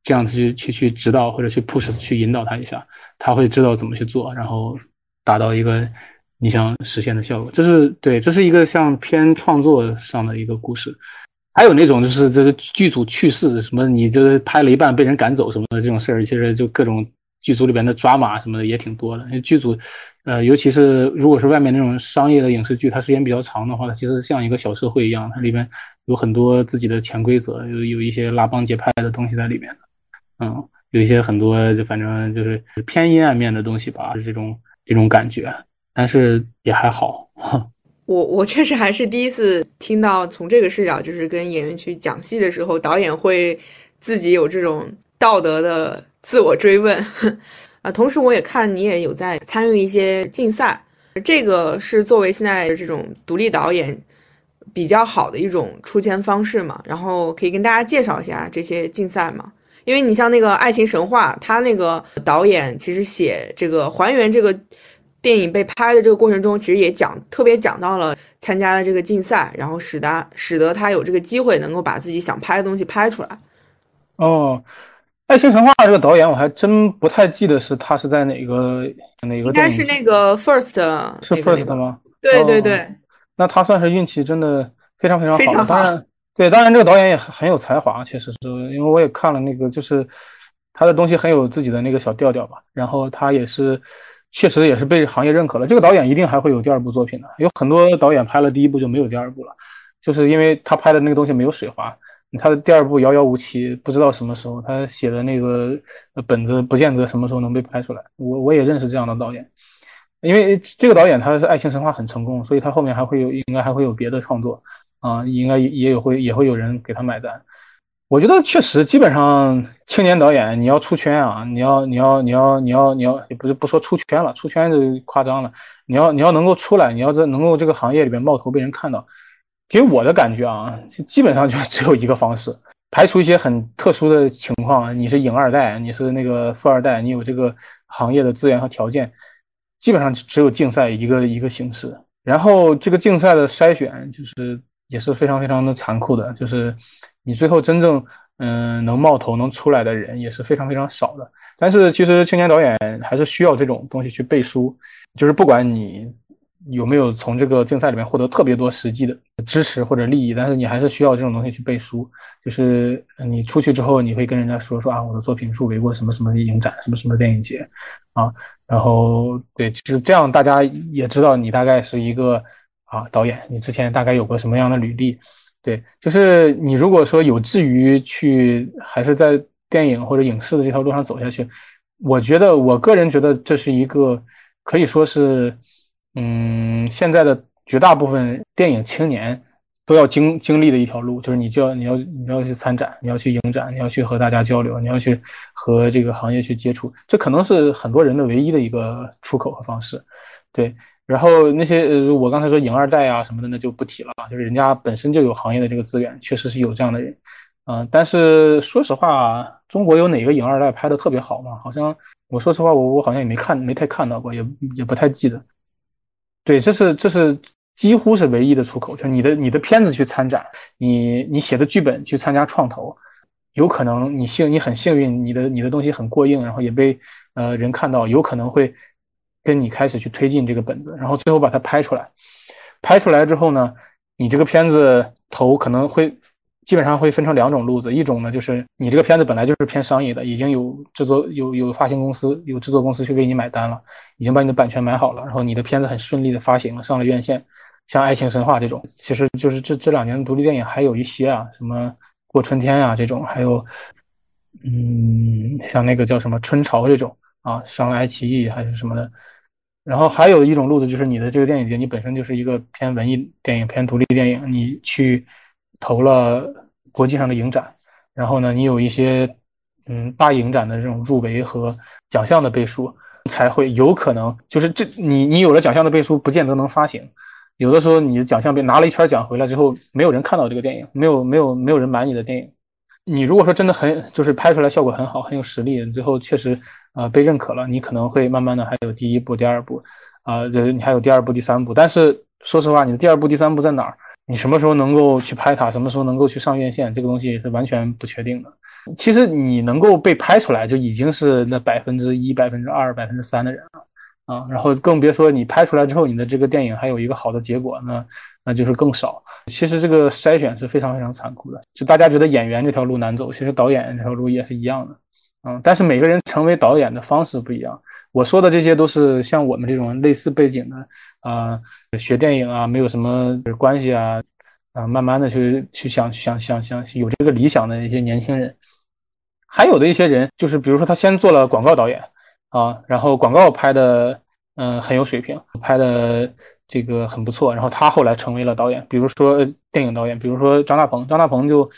这样去去去指导或者去 push 去引导他一下，他会知道怎么去做，然后。达到一个你想实现的效果，这是对，这是一个像偏创作上的一个故事。还有那种就是这是剧组去世什么，你就是拍了一半被人赶走什么的这种事儿，其实就各种剧组里边的抓马什么的也挺多的。因为剧组，呃，尤其是如果是外面那种商业的影视剧，它时间比较长的话，它其实像一个小社会一样，它里面有很多自己的潜规则，有有一些拉帮结派的东西在里面。嗯，有一些很多就反正就是偏阴暗面的东西吧，这种。这种感觉，但是也还好。[laughs] 我我确实还是第一次听到从这个视角，就是跟演员去讲戏的时候，导演会自己有这种道德的自我追问啊。同时，我也看你也有在参与一些竞赛，这个是作为现在这种独立导演比较好的一种出圈方式嘛。然后可以跟大家介绍一下这些竞赛嘛？因为你像那个《爱情神话》，他那个导演其实写这个还原这个电影被拍的这个过程中，其实也讲特别讲到了参加了这个竞赛，然后使得使得他有这个机会能够把自己想拍的东西拍出来。哦，《爱情神话》这个导演我还真不太记得是他是在哪个哪个。应该是那个 First 是 First 吗？对对对。那他算是运气真的非常非常好。非常好。对，当然这个导演也很很有才华，确实是因为我也看了那个，就是他的东西很有自己的那个小调调吧。然后他也是确实也是被行业认可了。这个导演一定还会有第二部作品的。有很多导演拍了第一部就没有第二部了，就是因为他拍的那个东西没有水花，他的第二部遥遥无期，不知道什么时候他写的那个本子不见得什么时候能被拍出来。我我也认识这样的导演，因为这个导演他是《爱情神话》很成功，所以他后面还会有应该还会有别的创作。啊，应该也有会也会有人给他买单。我觉得确实，基本上青年导演你要出圈啊，你要你要你要你要你要不是不说出圈了，出圈就夸张了。你要你要能够出来，你要在能够这个行业里边冒头被人看到，给我的感觉啊，基本上就 [laughs] 只有一个方式，排除一些很特殊的情况，你是影二代，你是那个富二代，你有这个行业的资源和条件，基本上只有竞赛一个一个形式。然后这个竞赛的筛选就是。也是非常非常的残酷的，就是你最后真正嗯能冒头能出来的人也是非常非常少的。但是其实青年导演还是需要这种东西去背书，就是不管你有没有从这个竞赛里面获得特别多实际的支持或者利益，但是你还是需要这种东西去背书。就是你出去之后，你会跟人家说说啊，我的作品入围过什么什么影展，什么什么电影节啊，然后对，就是这样，大家也知道你大概是一个。啊，导演，你之前大概有过什么样的履历？对，就是你如果说有志于去，还是在电影或者影视的这条路上走下去，我觉得，我个人觉得这是一个可以说是，嗯，现在的绝大部分电影青年都要经经历的一条路，就是你就要你要你要去参展，你要去影展，你要去和大家交流，你要去和这个行业去接触，这可能是很多人的唯一的一个出口和方式，对。然后那些呃，我刚才说影二代啊什么的，那就不提了就是人家本身就有行业的这个资源，确实是有这样的人，嗯。但是说实话，中国有哪个影二代拍的特别好吗？好像我说实话，我我好像也没看，没太看到过，也也不太记得。对，这是这是几乎是唯一的出口，就是你的你的片子去参展，你你写的剧本去参加创投，有可能你幸你很幸运，你的你的东西很过硬，然后也被呃人看到，有可能会。跟你开始去推进这个本子，然后最后把它拍出来。拍出来之后呢，你这个片子投可能会基本上会分成两种路子，一种呢就是你这个片子本来就是偏商业的，已经有制作有有发行公司有制作公司去为你买单了，已经把你的版权买好了，然后你的片子很顺利的发行了，上了院线，像《爱情神话》这种，其实就是这这两年的独立电影还有一些啊，什么《过春天》啊这种，还有嗯像那个叫什么《春潮》这种啊，上了爱奇艺还是什么的。然后还有一种路子，就是你的这个电影节，你本身就是一个偏文艺电影、偏独立电影，你去投了国际上的影展，然后呢，你有一些嗯大影展的这种入围和奖项的背书，才会有可能就是这你你有了奖项的背书，不见得能发行。有的时候你的奖项被拿了一圈奖回来之后，没有人看到这个电影，没有没有没有人买你的电影。你如果说真的很就是拍出来效果很好，很有实力，最后确实啊被认可了，你可能会慢慢的还有第一部、第二部，啊，就是你还有第二部、第三部。但是说实话，你的第二部、第三部在哪儿？你什么时候能够去拍它？什么时候能够去上院线？这个东西是完全不确定的。其实你能够被拍出来，就已经是那百分之一、百分之二、百分之三的人了。啊，然后更别说你拍出来之后，你的这个电影还有一个好的结果，那那就是更少。其实这个筛选是非常非常残酷的。就大家觉得演员这条路难走，其实导演这条路也是一样的。嗯，但是每个人成为导演的方式不一样。我说的这些都是像我们这种类似背景的啊，学电影啊，没有什么关系啊，啊，慢慢的去去想想想想有这个理想的一些年轻人。还有的一些人，就是比如说他先做了广告导演。啊，然后广告拍的，嗯，很有水平，拍的这个很不错。然后他后来成为了导演，比如说电影导演，比如说张大鹏，张大鹏就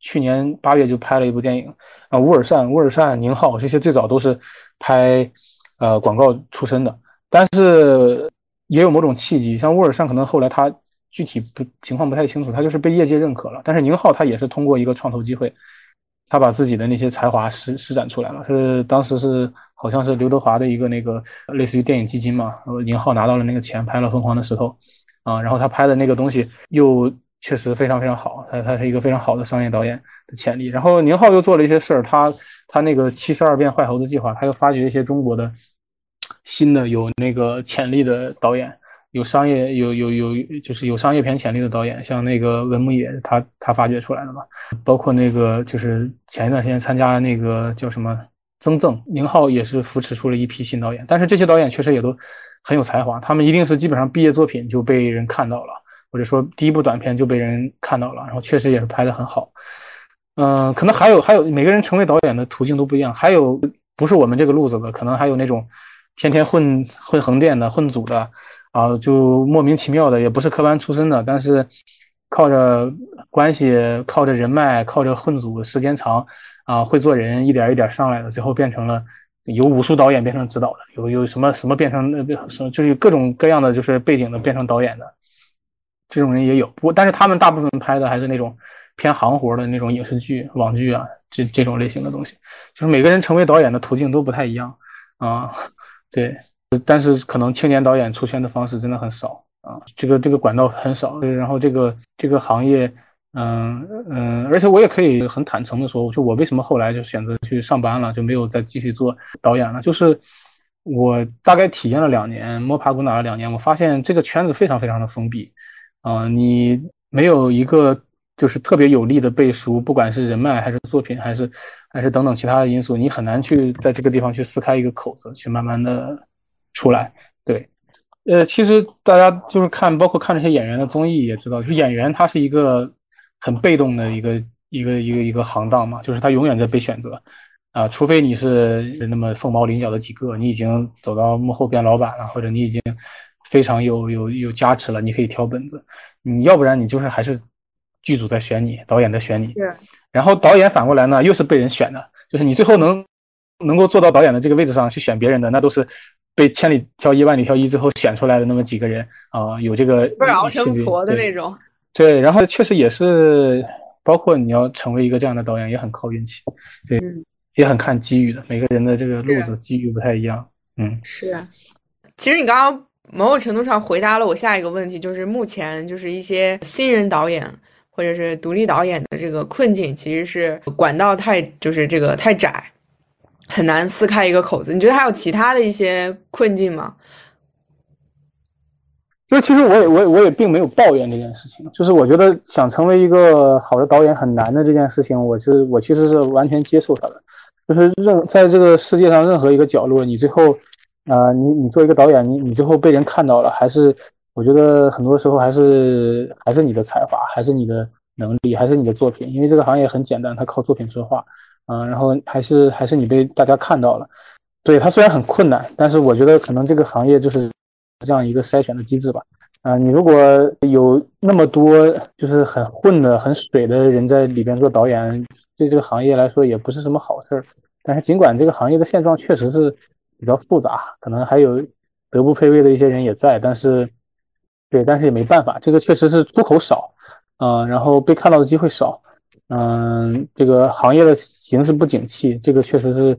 去年八月就拍了一部电影啊，乌尔善、乌尔善、宁浩这些最早都是拍呃广告出身的，但是也有某种契机，像沃尔善可能后来他具体不情况不太清楚，他就是被业界认可了，但是宁浩他也是通过一个创投机会，他把自己的那些才华施施展出来了，是当时是。好像是刘德华的一个那个类似于电影基金嘛，宁浩拿到了那个钱，拍了《疯狂的石头》，啊，然后他拍的那个东西又确实非常非常好，他他是一个非常好的商业导演的潜力。然后宁浩又做了一些事儿，他他那个七十二变坏猴子计划，他又发掘一些中国的新的有那个潜力的导演，有商业有有有就是有商业片潜力的导演，像那个文牧野，他他发掘出来的嘛，包括那个就是前一段时间参加那个叫什么。曾赠宁浩也是扶持出了一批新导演，但是这些导演确实也都很有才华，他们一定是基本上毕业作品就被人看到了，或者说第一部短片就被人看到了，然后确实也是拍的很好。嗯，可能还有还有每个人成为导演的途径都不一样，还有不是我们这个路子的，可能还有那种天天混混横店的、混组的啊，就莫名其妙的，也不是科班出身的，但是靠着关系、靠着人脉、靠着混组时间长。啊，会做人，一点一点上来的，最后变成了由武术导演变成指导的，有有什么什么变成那什么，就是各种各样的就是背景的变成导演的，这种人也有。不，但是他们大部分拍的还是那种偏行活的那种影视剧、网剧啊，这这种类型的东西。就是每个人成为导演的途径都不太一样啊，对。但是可能青年导演出圈的方式真的很少啊，这个这个管道很少。然后这个这个行业。嗯嗯，而且我也可以很坦诚的说，就我为什么后来就选择去上班了，就没有再继续做导演了。就是我大概体验了两年，摸爬滚打了两年，我发现这个圈子非常非常的封闭。啊，你没有一个就是特别有力的背书，不管是人脉还是作品，还是还是等等其他的因素，你很难去在这个地方去撕开一个口子，去慢慢的出来。对，呃，其实大家就是看，包括看这些演员的综艺也知道，就演员他是一个。很被动的一个一个一个一个行当嘛，就是他永远在被选择，啊，除非你是那么凤毛麟角的几个，你已经走到幕后变老板了，或者你已经非常有有有加持了，你可以挑本子，你要不然你就是还是剧组在选你，导演在选你，然后导演反过来呢又是被人选的，就是你最后能能够坐到导演的这个位置上去选别人的，那都是被千里挑一万里挑一最后选出来的那么几个人啊，有这个不是熬成佛的那种。对，然后确实也是，包括你要成为一个这样的导演，也很靠运气，对，也很看机遇的。每个人的这个路子机遇不太一样，嗯，是啊。其实你刚刚某种程度上回答了我下一个问题，就是目前就是一些新人导演或者是独立导演的这个困境，其实是管道太就是这个太窄，很难撕开一个口子。你觉得还有其他的一些困境吗？就是其实我也我也我也并没有抱怨这件事情，就是我觉得想成为一个好的导演很难的这件事情，我是我其实是完全接受它的。就是任在这个世界上任何一个角落，你最后，啊，你你做一个导演，你你最后被人看到了，还是我觉得很多时候还是还是你的才华，还是你的能力，还是你的作品，因为这个行业很简单，它靠作品说话，啊，然后还是还是你被大家看到了。对它虽然很困难，但是我觉得可能这个行业就是这样一个筛选的机制吧。啊，你如果有那么多就是很混的、很水的人在里边做导演，对这个行业来说也不是什么好事儿。但是尽管这个行业的现状确实是比较复杂，可能还有德不配位的一些人也在，但是对，但是也没办法，这个确实是出口少，嗯，然后被看到的机会少，嗯，这个行业的形势不景气，这个确实是。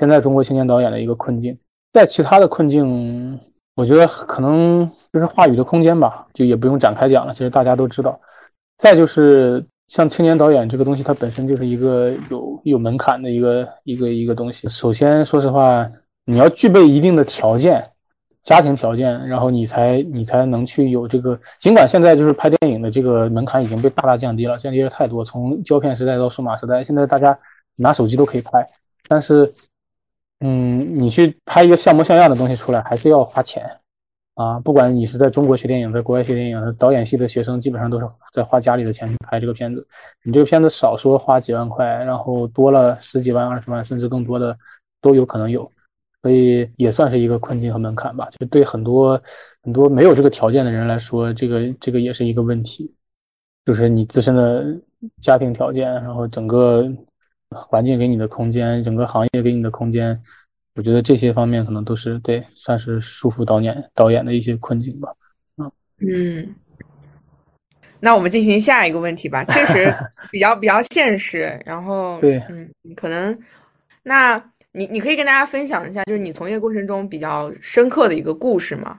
现在中国青年导演的一个困境，在其他的困境，我觉得可能就是话语的空间吧，就也不用展开讲了。其实大家都知道。再就是像青年导演这个东西，它本身就是一个有有门槛的一个一个一个东西。首先，说实话，你要具备一定的条件，家庭条件，然后你才你才能去有这个。尽管现在就是拍电影的这个门槛已经被大大降低了，降低了太多。从胶片时代到数码时代，现在大家拿手机都可以拍，但是。嗯，你去拍一个像模像样的东西出来，还是要花钱啊！不管你是在中国学电影，在国外学电影，导演系的学生基本上都是在花家里的钱去拍这个片子。你这个片子少说花几万块，然后多了十几万、二十万，甚至更多的都有可能有，所以也算是一个困境和门槛吧。就对很多很多没有这个条件的人来说，这个这个也是一个问题，就是你自身的家庭条件，然后整个。环境给你的空间，整个行业给你的空间，我觉得这些方面可能都是对，算是束缚导演导演的一些困境吧。嗯嗯，那我们进行下一个问题吧，确实 [laughs] 比较比较现实。然后对，嗯，可能那你你可以跟大家分享一下，就是你从业过程中比较深刻的一个故事吗？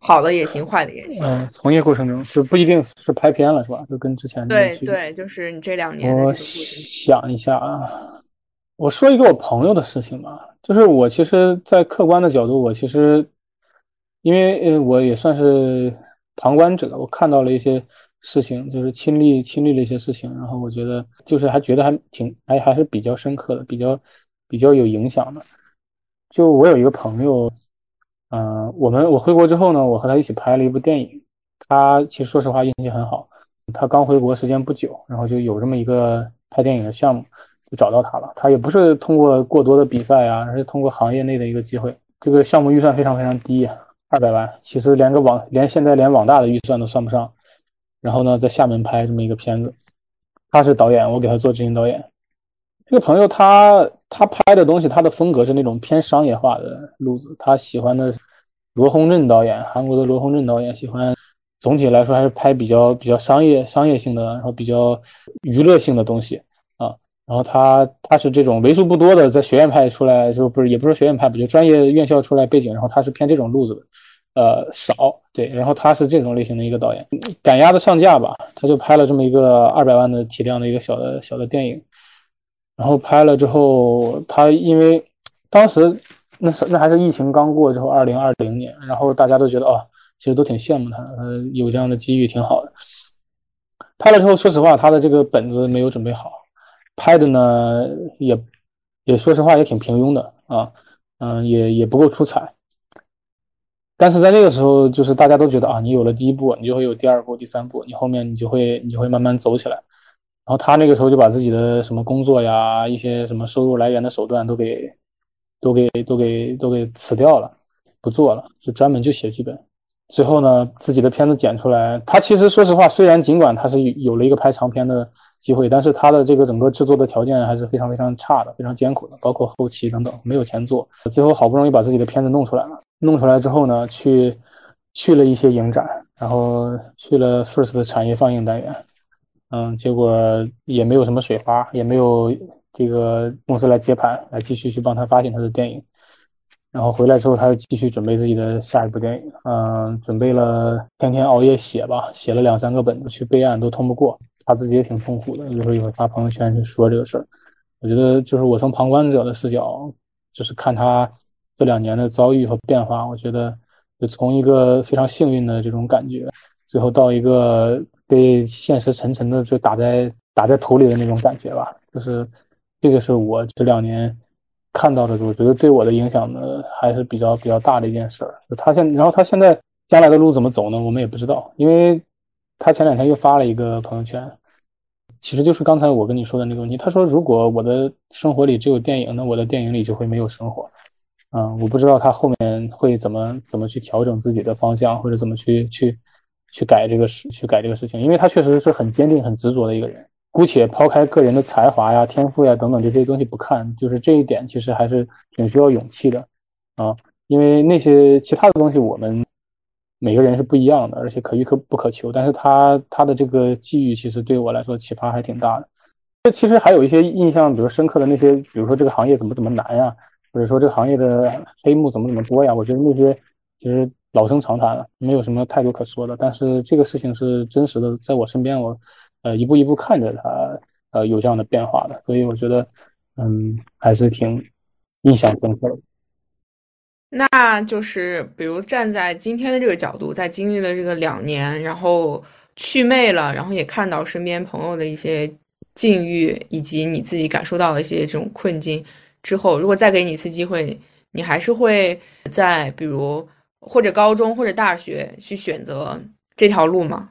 好的也行，坏的也行。嗯，从业过程中就不一定是拍片了，是吧？就跟之前对对，就是你这两年的我想一下啊，我说一个我朋友的事情吧，就是我其实，在客观的角度，我其实因为呃，我也算是旁观者，我看到了一些事情，就是亲历亲历了一些事情，然后我觉得就是还觉得还挺还还是比较深刻的，比较比较有影响的。就我有一个朋友。嗯，我们我回国之后呢，我和他一起拍了一部电影。他其实说实话运气很好，他刚回国时间不久，然后就有这么一个拍电影的项目，就找到他了。他也不是通过过多的比赛啊，而是通过行业内的一个机会。这个项目预算非常非常低，二百万，其实连个网连现在连网大的预算都算不上。然后呢，在厦门拍这么一个片子，他是导演，我给他做执行导演。这个朋友他他拍的东西，他的风格是那种偏商业化的路子。他喜欢的罗洪镇导演，韩国的罗洪镇导演，喜欢总体来说还是拍比较比较商业商业性的，然后比较娱乐性的东西啊。然后他他是这种为数不多的在学院派出来，就不是也不是学院派吧，就专业院校出来背景，然后他是偏这种路子的，呃少对。然后他是这种类型的一个导演，赶鸭子上架吧，他就拍了这么一个二百万的体量的一个小的小的电影。然后拍了之后，他因为当时那是那还是疫情刚过之后，二零二零年，然后大家都觉得啊，其实都挺羡慕他，呃，有这样的机遇挺好的。拍了之后，说实话，他的这个本子没有准备好，拍的呢也也说实话也挺平庸的啊，嗯，也也不够出彩。但是在那个时候，就是大家都觉得啊，你有了第一步，你就会有第二步、第三步，你后面你就会你就会慢慢走起来。然后他那个时候就把自己的什么工作呀，一些什么收入来源的手段都给，都给都给都给辞掉了，不做了，就专门就写剧本。最后呢，自己的片子剪出来，他其实说实话，虽然尽管他是有了一个拍长片的机会，但是他的这个整个制作的条件还是非常非常差的，非常艰苦的，包括后期等等，没有钱做。最后好不容易把自己的片子弄出来了，弄出来之后呢，去去了一些影展，然后去了 First 的产业放映单元。嗯，结果也没有什么水花，也没有这个公司来接盘，来继续去帮他发行他的电影。然后回来之后，他又继续准备自己的下一部电影。嗯，准备了天天熬夜写吧，写了两三个本子去备案，都通不过。他自己也挺痛苦的，有时候也会发朋友圈去说这个事儿。我觉得就是我从旁观者的视角，就是看他这两年的遭遇和变化，我觉得就从一个非常幸运的这种感觉，最后到一个被现实沉沉的就打在打在头里的那种感觉吧。就是这个是我这两年看到的，我觉得对我的影响呢还是比较比较大的一件事儿。就他现，然后他现在将来的路怎么走呢？我们也不知道，因为他前两天又发了一个朋友圈，其实就是刚才我跟你说的那个问题。他说，如果我的生活里只有电影，那我的电影里就会没有生活。嗯，我不知道他后面会怎么怎么去调整自己的方向，或者怎么去去去改这个事，去改这个事情，因为他确实是很坚定、很执着的一个人。姑且抛开个人的才华呀、天赋呀等等这些东西不看，就是这一点其实还是挺需要勇气的啊。因为那些其他的东西，我们每个人是不一样的，而且可遇可不可求。但是他他的这个际遇，其实对我来说启发还挺大的。这其实还有一些印象，比如深刻的那些，比如说这个行业怎么怎么难呀。或者说这个行业的黑幕怎么怎么多呀？我觉得那些其实老生常谈了，没有什么太多可说的。但是这个事情是真实的，在我身边，我呃一步一步看着它呃有这样的变化的，所以我觉得嗯还是挺印象深刻的。那就是比如站在今天的这个角度，在经历了这个两年，然后祛魅了，然后也看到身边朋友的一些境遇，以及你自己感受到的一些这种困境。之后，如果再给你一次机会，你还是会在比如或者高中或者大学去选择这条路吗？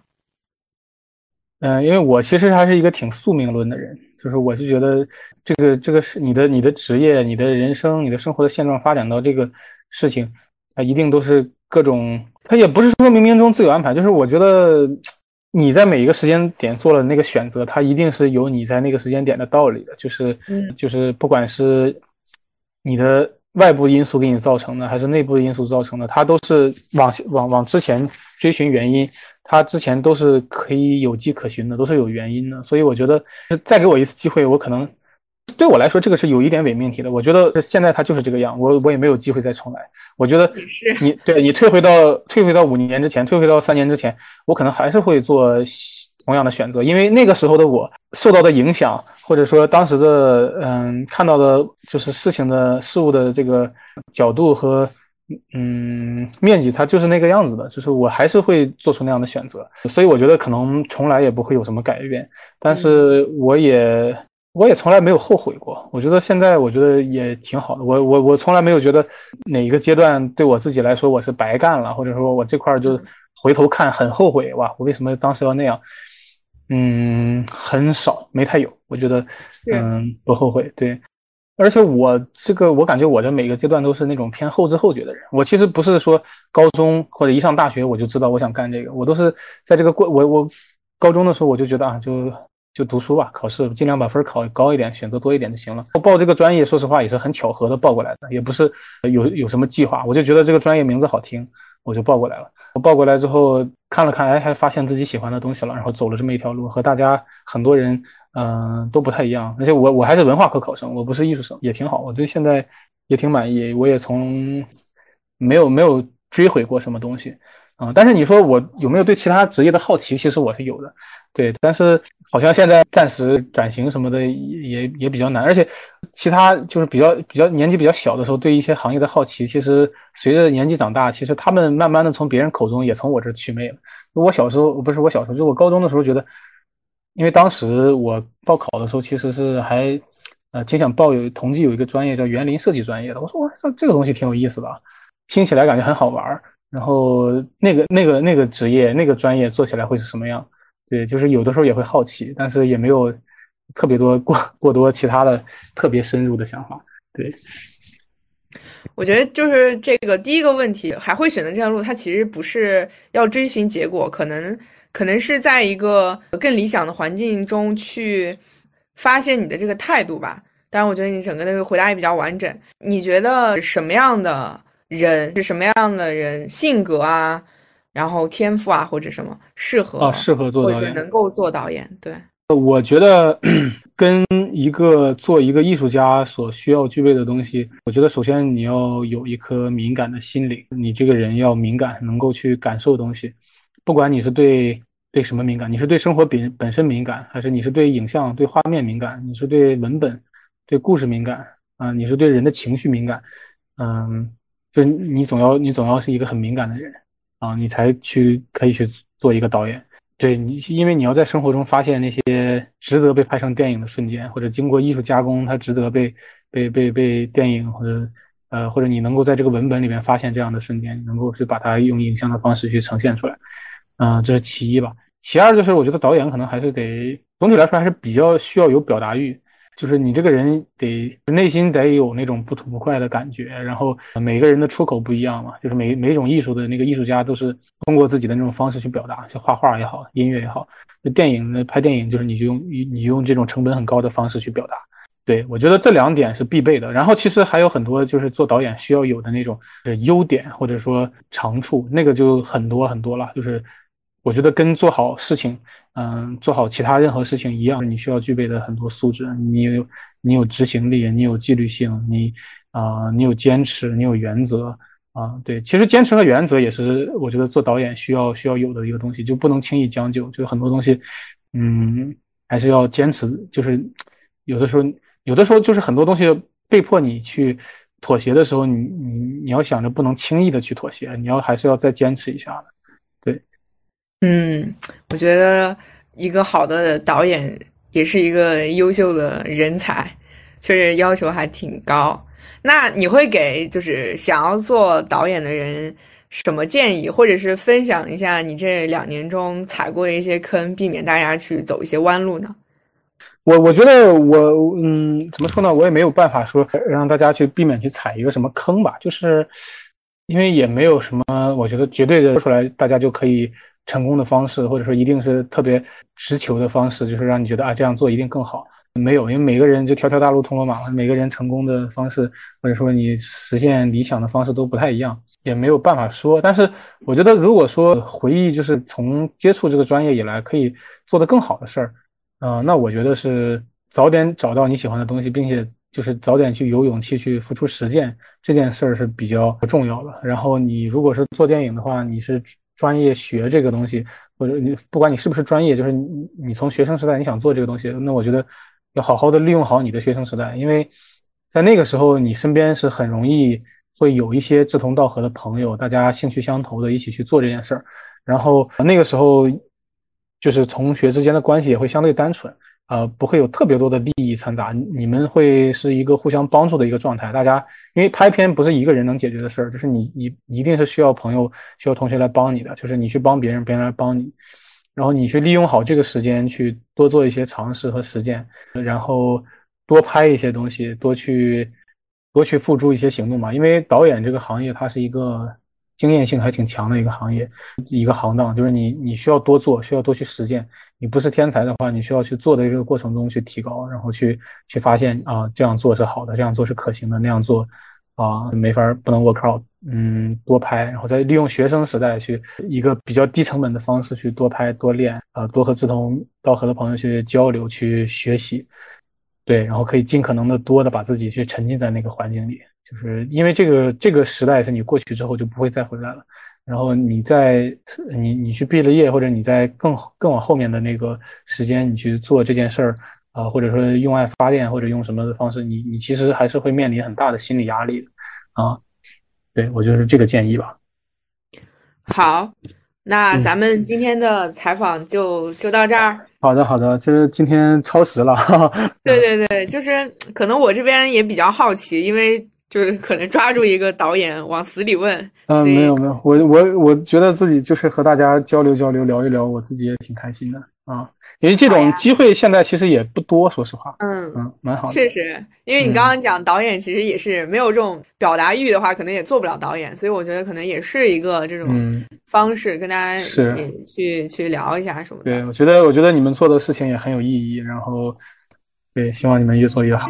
嗯，因为我其实还是一个挺宿命论的人，就是我是觉得这个这个是你的你的职业、你的人生、你的生活的现状发展到这个事情，它一定都是各种，它也不是说冥冥中自有安排，就是我觉得你在每一个时间点做了那个选择，它一定是有你在那个时间点的道理的，就是就是不管是。你的外部因素给你造成的，还是内部的因素造成的，它都是往往往之前追寻原因，它之前都是可以有迹可循的，都是有原因的。所以我觉得再给我一次机会，我可能对我来说这个是有一点伪命题的。我觉得现在它就是这个样，我我也没有机会再重来。我觉得你对你退回到退回到五年之前，退回到三年之前，我可能还是会做。同样的选择，因为那个时候的我受到的影响，或者说当时的嗯看到的，就是事情的事物的这个角度和嗯面积，它就是那个样子的，就是我还是会做出那样的选择，所以我觉得可能从来也不会有什么改变，但是我也我也从来没有后悔过，我觉得现在我觉得也挺好的，我我我从来没有觉得哪一个阶段对我自己来说我是白干了，或者说我这块就回头看很后悔哇，我为什么当时要那样？嗯，很少，没太有。我觉得，嗯，不后悔。对，而且我这个，我感觉我的每个阶段都是那种偏后知后觉的人。我其实不是说高中或者一上大学我就知道我想干这个，我都是在这个过我我高中的时候我就觉得啊，就就读书吧，考试尽量把分考高一点，选择多一点就行了。我报这个专业，说实话也是很巧合的报过来的，也不是有有什么计划，我就觉得这个专业名字好听，我就报过来了。我抱过来之后看了看，哎，还发现自己喜欢的东西了，然后走了这么一条路，和大家很多人，嗯，都不太一样。而且我我还是文化科考生，我不是艺术生，也挺好。我对现在也挺满意，我也从没有没有追悔过什么东西。啊，但是你说我有没有对其他职业的好奇？其实我是有的，对。但是好像现在暂时转型什么的也也比较难，而且其他就是比较比较年纪比较小的时候，对一些行业的好奇，其实随着年纪长大，其实他们慢慢的从别人口中也从我这祛魅了。我小时候不是我小时候，就我高中的时候觉得，因为当时我报考的时候其实是还呃挺想报有同济有一个专业叫园林设计专业的，我说哇这这个东西挺有意思的，听起来感觉很好玩儿。然后那个那个那个职业那个专业做起来会是什么样？对，就是有的时候也会好奇，但是也没有特别多过过多其他的特别深入的想法。对，我觉得就是这个第一个问题，还会选择这条路，它其实不是要追寻结果，可能可能是在一个更理想的环境中去发现你的这个态度吧。当然，我觉得你整个那个回答也比较完整。你觉得什么样的？人是什么样的人？性格啊，然后天赋啊，或者什么适合啊，适合做导演，能够做导演。对，我觉得 [clears throat] 跟一个做一个艺术家所需要具备的东西，我觉得首先你要有一颗敏感的心灵，你这个人要敏感，能够去感受东西。不管你是对对什么敏感，你是对生活本本身敏感，还是你是对影像、对画面敏感，你是对文本、对故事敏感啊，你是对人的情绪敏感，嗯。就是你总要你总要是一个很敏感的人啊，你才去可以去做一个导演。对你，因为你要在生活中发现那些值得被拍成电影的瞬间，或者经过艺术加工，它值得被被被被电影或者呃或者你能够在这个文本里面发现这样的瞬间，能够去把它用影像的方式去呈现出来。嗯，这是其一吧。其二就是我觉得导演可能还是得总体来说还是比较需要有表达欲。就是你这个人得内心得有那种不吐不快的感觉，然后每个人的出口不一样嘛，就是每每种艺术的那个艺术家都是通过自己的那种方式去表达，就画画也好，音乐也好，那电影呢拍电影就是你就用你你用这种成本很高的方式去表达，对我觉得这两点是必备的。然后其实还有很多就是做导演需要有的那种优点或者说长处，那个就很多很多了。就是我觉得跟做好事情。嗯，做好其他任何事情一样，你需要具备的很多素质。你有你有执行力，你有纪律性，你啊，你有坚持，你有原则啊。对，其实坚持和原则也是我觉得做导演需要需要有的一个东西，就不能轻易将就。就很多东西，嗯，还是要坚持。就是有的时候，有的时候就是很多东西被迫你去妥协的时候，你你你要想着不能轻易的去妥协，你要还是要再坚持一下的。嗯，我觉得一个好的导演也是一个优秀的人才，确实要求还挺高。那你会给就是想要做导演的人什么建议，或者是分享一下你这两年中踩过一些坑，避免大家去走一些弯路呢？我我觉得我嗯，怎么说呢？我也没有办法说让大家去避免去踩一个什么坑吧，就是因为也没有什么，我觉得绝对的说出来，大家就可以。成功的方式，或者说一定是特别直球的方式，就是让你觉得啊这样做一定更好。没有，因为每个人就条条大路通罗马，每个人成功的方式，或者说你实现理想的方式都不太一样，也没有办法说。但是我觉得，如果说回忆就是从接触这个专业以来可以做得更好的事儿，嗯，那我觉得是早点找到你喜欢的东西，并且就是早点去有勇气去付出实践这件事儿是比较重要的。然后你如果是做电影的话，你是。专业学这个东西，或者你不管你是不是专业，就是你你从学生时代你想做这个东西，那我觉得要好好的利用好你的学生时代，因为在那个时候你身边是很容易会有一些志同道合的朋友，大家兴趣相投的一起去做这件事儿，然后那个时候就是同学之间的关系也会相对单纯。呃，不会有特别多的利益掺杂，你们会是一个互相帮助的一个状态。大家因为拍片不是一个人能解决的事儿，就是你你一定是需要朋友、需要同学来帮你的，就是你去帮别人，别人来帮你，然后你去利用好这个时间去多做一些尝试和实践，然后多拍一些东西，多去多去付诸一些行动嘛。因为导演这个行业它是一个。经验性还挺强的一个行业，一个行当，就是你你需要多做，需要多去实践。你不是天才的话，你需要去做的这个过程中去提高，然后去去发现啊，这样做是好的，这样做是可行的，那样做啊没法不能 work out。嗯，多拍，然后再利用学生时代去一个比较低成本的方式去多拍多练啊，多和志同道合的朋友去交流去学习，对，然后可以尽可能的多的把自己去沉浸在那个环境里。就是因为这个这个时代是你过去之后就不会再回来了，然后你在你你去毕了业，或者你在更更往后面的那个时间，你去做这件事儿啊，或者说用爱发电，或者用什么的方式，你你其实还是会面临很大的心理压力的啊。对我就是这个建议吧。好，那咱们今天的采访就就到这儿。好的好的，就是今天超时了。对对对，就是可能我这边也比较好奇，因为。就是可能抓住一个导演往死里问，嗯，没有没有，我我我觉得自己就是和大家交流交流聊一聊，我自己也挺开心的啊，因为这种机会现在其实也不多，说实话，嗯嗯，蛮好的。确实，因为你刚刚讲导演其实也是没有这种表达欲的话，可能也做不了导演，所以我觉得可能也是一个这种方式跟大家是去去聊一下什么的。对，我觉得我觉得你们做的事情也很有意义，然后对，希望你们越做越好。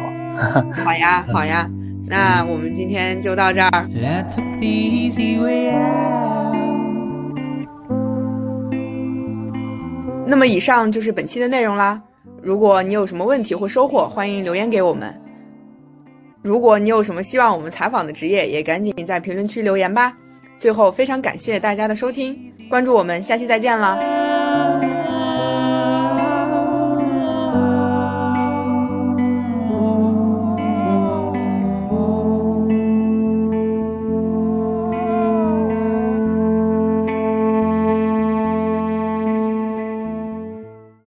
好呀，好呀。[laughs] 那我们今天就到这儿。那么以上就是本期的内容啦。如果你有什么问题或收获，欢迎留言给我们。如果你有什么希望我们采访的职业，也赶紧在评论区留言吧。最后，非常感谢大家的收听，关注我们，下期再见了。